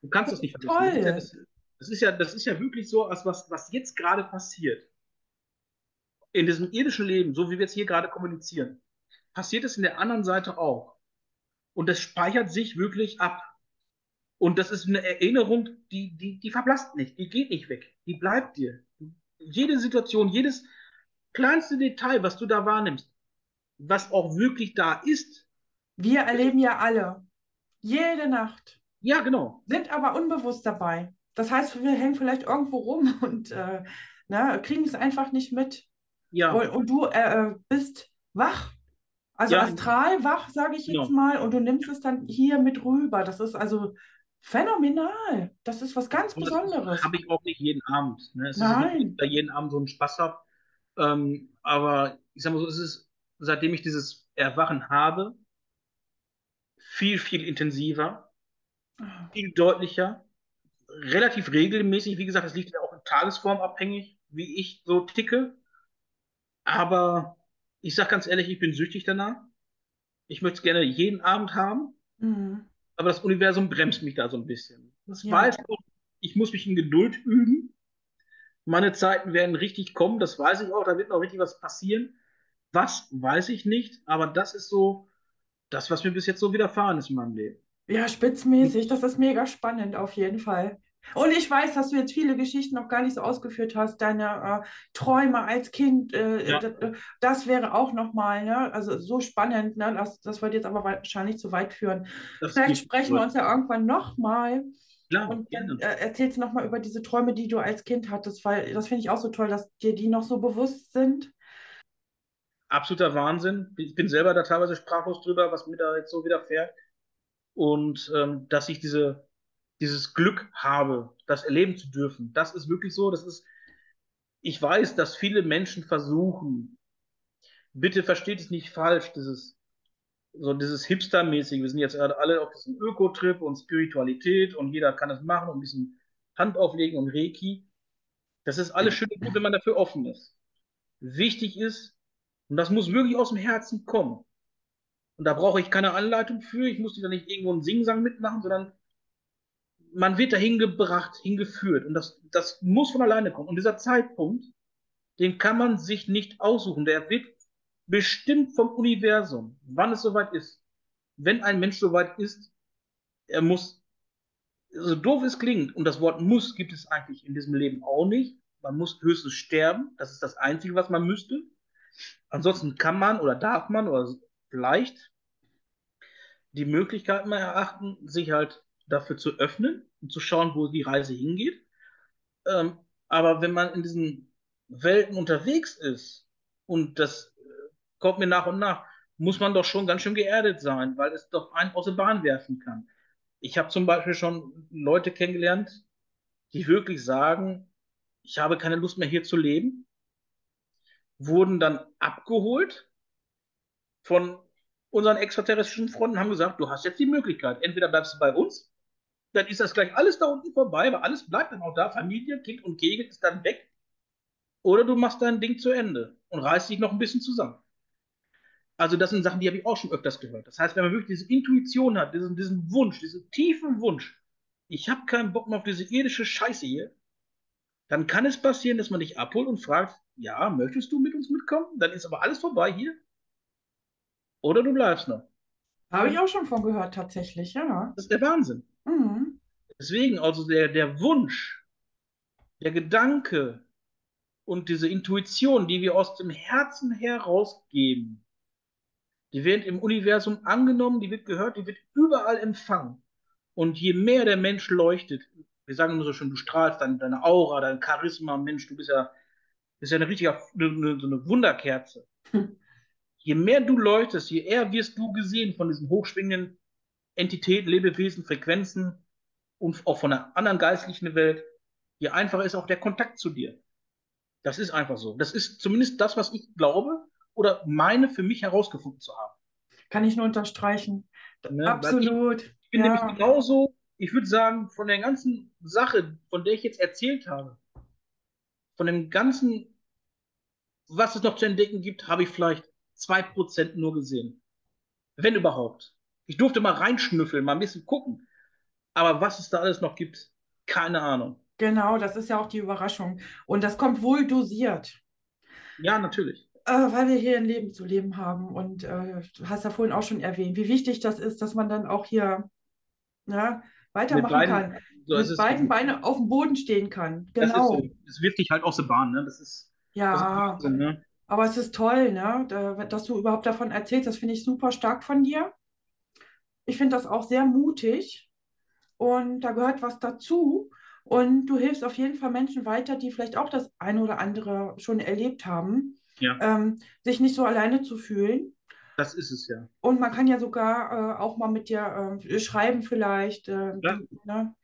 Du kannst es nicht Toll. vergessen. Das ist, ja, das, das, ist ja, das ist ja wirklich so, als was, was jetzt gerade passiert. In diesem irdischen Leben, so wie wir jetzt hier gerade kommunizieren, passiert es in der anderen Seite auch. Und das speichert sich wirklich ab. Und das ist eine Erinnerung, die, die, die verblasst nicht, die geht nicht weg, die bleibt dir. Jede Situation, jedes kleinste Detail, was du da wahrnimmst, was auch wirklich da ist, Wir erleben ja alle, jede Nacht, ja, genau. sind aber unbewusst dabei. Das heißt, wir hängen vielleicht irgendwo rum [LAUGHS] und äh, na, kriegen es einfach nicht mit. Ja, Und, und du äh, äh, bist wach, also Ja. astral wach, sage ich jetzt Genau. mal, und du nimmst es dann hier mit rüber. Das ist also phänomenal. Das ist was ganz Und das Besonderes. habe ich auch nicht jeden Abend. Ne? Es ist Nein. nicht, dass ich da jeden Abend so einen Spaß habe. Ähm, aber ich sag mal so, es ist, seitdem ich dieses Erwachen habe, viel, viel intensiver, viel deutlicher, relativ regelmäßig. Wie gesagt, es liegt ja auch in Tagesform abhängig, wie ich so ticke. Aber ich sage ganz ehrlich, ich bin süchtig danach. Ich möchte es gerne jeden Abend haben. Mhm. aber das Universum bremst mich da so ein bisschen. Das Ja. weiß auch, ich muss mich in Geduld üben. Meine Zeiten werden richtig kommen, das weiß ich auch, da wird noch richtig was passieren. Was, weiß ich nicht, aber das ist so das, was mir bis jetzt so widerfahren ist in meinem Leben. Ja, spitzmäßig. Das ist mega spannend auf jeden Fall. Und ich weiß, dass du jetzt viele Geschichten noch gar nicht so ausgeführt hast, deine äh, Träume als Kind. Äh, Ja. das, wäre auch nochmal, ne? Also so spannend, ne? Das, das wird jetzt aber wahrscheinlich zu weit führen. Das Vielleicht sprechen wir uns ja irgendwann nochmal Klar, und dann äh, erzählst du nochmal über diese Träume, die du als Kind hattest, weil das finde ich auch so toll, dass dir die noch so bewusst sind. Absoluter Wahnsinn. Ich bin selber da teilweise sprachlos drüber, was mir da jetzt so widerfährt. Und ähm, dass ich diese, dieses Glück habe, das erleben zu dürfen, das ist wirklich so. Das ist, ich weiß, dass viele Menschen versuchen, bitte versteht es nicht falsch, dieses, so dieses Hipster-mäßige. Wir sind jetzt gerade alle auf diesem Öko-Trip und Spiritualität und jeder kann es machen und ein bisschen Hand auflegen und Reiki. Das ist alles schön und gut, wenn man dafür offen ist. Wichtig ist, und das muss wirklich aus dem Herzen kommen. Und da brauche ich keine Anleitung für. Ich muss da nicht irgendwo einen Singsang mitmachen, sondern man wird dahin gebracht, hingeführt. Und das, das muss von alleine kommen. Und dieser Zeitpunkt, den kann man sich nicht aussuchen. Der wird bestimmt vom Universum, wann es soweit ist. Wenn ein Mensch soweit ist, er muss, so doof es klingt, und das Wort muss gibt es eigentlich in diesem Leben auch nicht. Man muss höchstens sterben. Das ist das Einzige, was man müsste. Ansonsten kann man oder darf man oder vielleicht die Möglichkeit mal erachten, sich halt dafür zu öffnen und zu schauen, wo die Reise hingeht. Ähm, aber wenn man in diesen Welten unterwegs ist und das äh, kommt mir nach und nach, muss man doch schon ganz schön geerdet sein, weil es doch einen aus der Bahn werfen kann. Ich habe zum Beispiel schon Leute kennengelernt, die wirklich sagen, ich habe keine Lust mehr hier zu leben, wurden dann abgeholt von unseren extraterrestrischen Freunden, haben gesagt, du hast jetzt die Möglichkeit, entweder bleibst du bei uns, dann ist das gleich alles da unten vorbei, weil alles bleibt dann auch da, Familie, Kind und Kegel ist dann weg, oder du machst dein Ding zu Ende und reißt dich noch ein bisschen zusammen. Also das sind Sachen, die habe ich auch schon öfters gehört. Das heißt, wenn man wirklich diese Intuition hat, diesen, diesen Wunsch, diesen tiefen Wunsch, ich habe keinen Bock mehr auf diese irdische Scheiße hier, dann kann es passieren, dass man dich abholt und fragt, ja, möchtest du mit uns mitkommen? Dann ist aber alles vorbei hier. Oder du bleibst noch. Habe ich auch schon von gehört, tatsächlich, ja. Das ist der Wahnsinn. Mhm. Deswegen, also der, der Wunsch, der Gedanke und diese Intuition, die wir aus dem Herzen herausgeben, die wird im Universum angenommen, die wird gehört, die wird überall empfangen. Und je mehr der Mensch leuchtet, wir sagen immer so schön, du strahlst deine, deine Aura, dein Charisma, Mensch, du bist ja, bist ja eine richtige, eine, so eine Wunderkerze. Hm. [LAUGHS] Je mehr du leuchtest, je eher wirst du gesehen von diesen hochschwingenden Entitäten, Lebewesen, Frequenzen und auch von einer anderen geistlichen Welt. je einfacher ist auch der Kontakt zu dir. Das ist einfach so. Das ist zumindest das, was ich glaube oder meine für mich herausgefunden zu haben. Kann ich nur unterstreichen. Ne? Absolut. Ich, ich bin ja. nämlich genauso, ich würde sagen, von der ganzen Sache, von der ich jetzt erzählt habe, von dem ganzen, was es noch zu entdecken gibt, habe ich vielleicht 2% nur gesehen. Wenn überhaupt. Ich durfte mal reinschnüffeln, mal ein bisschen gucken. Aber was es da alles noch gibt, keine Ahnung. Genau, das ist ja auch die Überraschung. Und das kommt wohl dosiert. Ja, natürlich. Äh, weil wir hier ein Leben zu leben haben. Und äh, du hast ja vorhin auch schon erwähnt, wie wichtig das ist, dass man dann auch hier ja, weitermachen beiden, kann. So mit beiden Beinen auf dem Boden stehen kann. Genau. Das, ist, das wirft dich halt aus der Bahn, ne? Das ist. Ja. Das ist Wahnsinn, ne? Aber es ist toll, ne? dass du überhaupt davon erzählst. Das finde ich super stark von dir. Ich finde das auch sehr mutig. Und da gehört was dazu. Und du hilfst auf jeden Fall Menschen weiter, die vielleicht auch das eine oder andere schon erlebt haben, ja. ähm, sich nicht so alleine zu fühlen. Das ist es ja. Und man kann ja sogar äh, auch mal mit dir äh, schreiben vielleicht. Äh, ja. ne?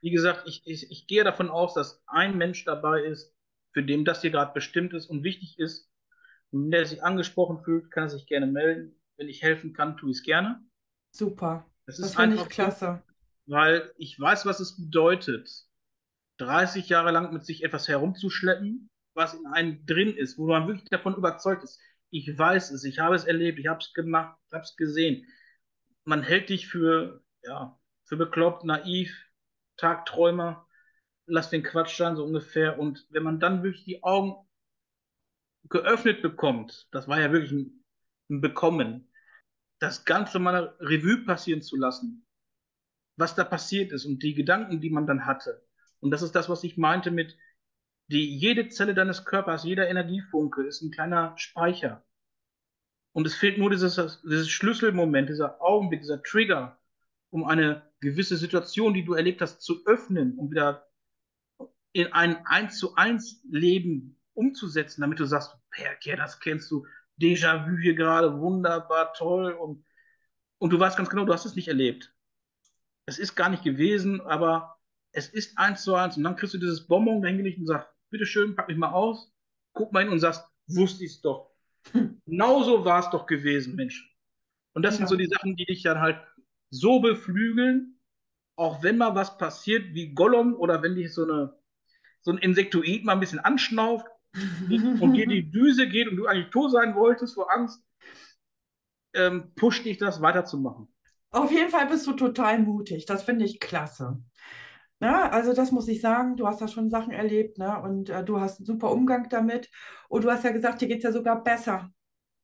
Wie gesagt, ich, ich, ich gehe davon aus, dass ein Mensch dabei ist, für den das hier gerade bestimmt ist und wichtig ist. Und wenn der sich angesprochen fühlt, kann er sich gerne melden. Wenn ich helfen kann, tue ich es gerne. Super. Das, das finde ich klasse. Weil ich weiß, was es bedeutet, 30 Jahre lang mit sich etwas herumzuschleppen, was in einem drin ist, wo man wirklich davon überzeugt ist. Ich weiß es, ich habe es erlebt, ich habe es gemacht, ich habe es gesehen. Man hält dich für, ja, für bekloppt, naiv, Tagträumer, lass den Quatsch sein, so ungefähr. Und wenn man dann wirklich die Augen geöffnet bekommt, das war ja wirklich ein, ein Bekommen, das Ganze mal Revue passieren zu lassen, was da passiert ist und die Gedanken, die man dann hatte, und das ist das, was ich meinte mit, die, jede Zelle deines Körpers, jeder Energiefunke ist ein kleiner Speicher. Und es fehlt nur dieses, dieses Schlüsselmoment, dieser Augenblick, dieser Trigger, um eine gewisse Situation, die du erlebt hast, zu öffnen, um wieder in ein eins zu eins Leben umzusetzen, damit du sagst, Perker, das kennst du, Déjà-vu hier gerade, wunderbar, toll und, und du weißt ganz genau, du hast es nicht erlebt. Es ist gar nicht gewesen, aber es ist eins zu eins. Und dann kriegst du dieses Bonbon dahingelegt und sagst, bitteschön, pack mich mal aus, guck mal hin und sagst, wusste ich es doch. Genauso war es doch gewesen, Mensch. Und das ja. sind so die Sachen, die dich dann halt so beflügeln, auch wenn mal was passiert wie Gollum oder wenn dich so, eine, so ein Insektoid mal ein bisschen anschnauft und dir die Düse geht und du eigentlich tot sein wolltest vor Angst, ähm, pusht dich das weiterzumachen. Auf jeden Fall bist du total mutig. Das finde ich klasse. Ne? Also das muss ich sagen, du hast da schon Sachen erlebt ne? und äh, du hast einen super Umgang damit. Und du hast ja gesagt, dir geht es ja sogar besser.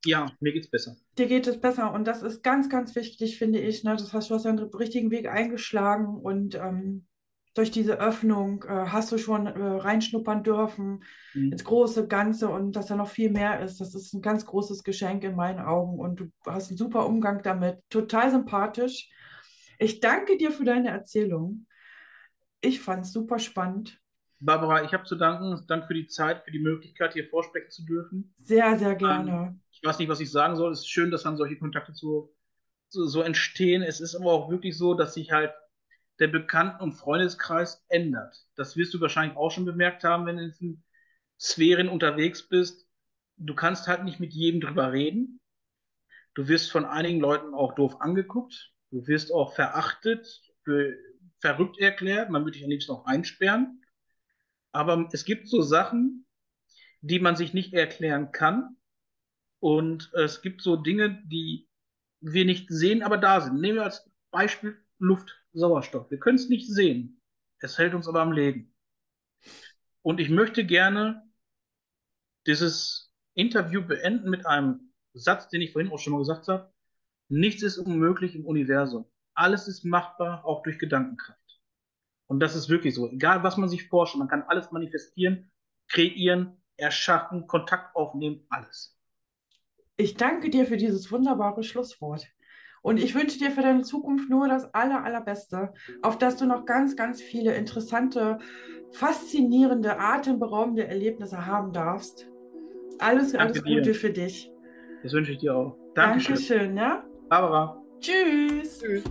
Ja, mir geht es besser. Dir geht es besser und das ist ganz, ganz wichtig, finde ich. Ne? Das heißt, du hast ja einen richtigen Weg eingeschlagen und ähm, durch diese Öffnung äh, hast du schon äh, reinschnuppern dürfen mhm. ins große Ganze und dass da noch viel mehr ist. Das ist ein ganz großes Geschenk in meinen Augen und du hast einen super Umgang damit. Total sympathisch. Ich danke dir für deine Erzählung. Ich fand es super spannend. Barbara, ich habe zu danken. Danke für die Zeit, für die Möglichkeit, hier vorsprechen zu dürfen. Sehr, sehr gerne. Ähm, ich weiß nicht, was ich sagen soll. Es ist schön, dass dann solche Kontakte so, so, so entstehen. Es ist aber auch wirklich so, dass sich halt der Bekannten- und Freundeskreis ändert. Das wirst du wahrscheinlich auch schon bemerkt haben, wenn du in diesen Sphären unterwegs bist. Du kannst halt nicht mit jedem drüber reden. Du wirst von einigen Leuten auch doof angeguckt. Du wirst auch verachtet für verrückt erklärt, man würde dich am liebsten auch einsperren. Aber es gibt so Sachen, die man sich nicht erklären kann. Und es gibt so Dinge, die wir nicht sehen, aber da sind. Nehmen wir als Beispiel Luft, Sauerstoff. Wir können es nicht sehen. Es hält uns aber am Leben. Und ich möchte gerne dieses Interview beenden mit einem Satz, den ich vorhin auch schon mal gesagt habe. Nichts ist unmöglich im Universum alles ist machbar, auch durch Gedankenkraft. Und das ist wirklich so. Egal, was man sich vorstellt, man kann alles manifestieren, kreieren, erschaffen, Kontakt aufnehmen, alles. Ich danke dir für dieses wunderbare Schlusswort. Und ich wünsche dir für deine Zukunft nur das aller, allerbeste, auf dass du noch ganz, ganz viele interessante, faszinierende, atemberaubende Erlebnisse haben darfst. Alles, danke alles Gute dir. für dich. Das wünsche ich dir auch. Dankeschön. Dankeschön, ja? Barbara. Tschüss. Tschüss.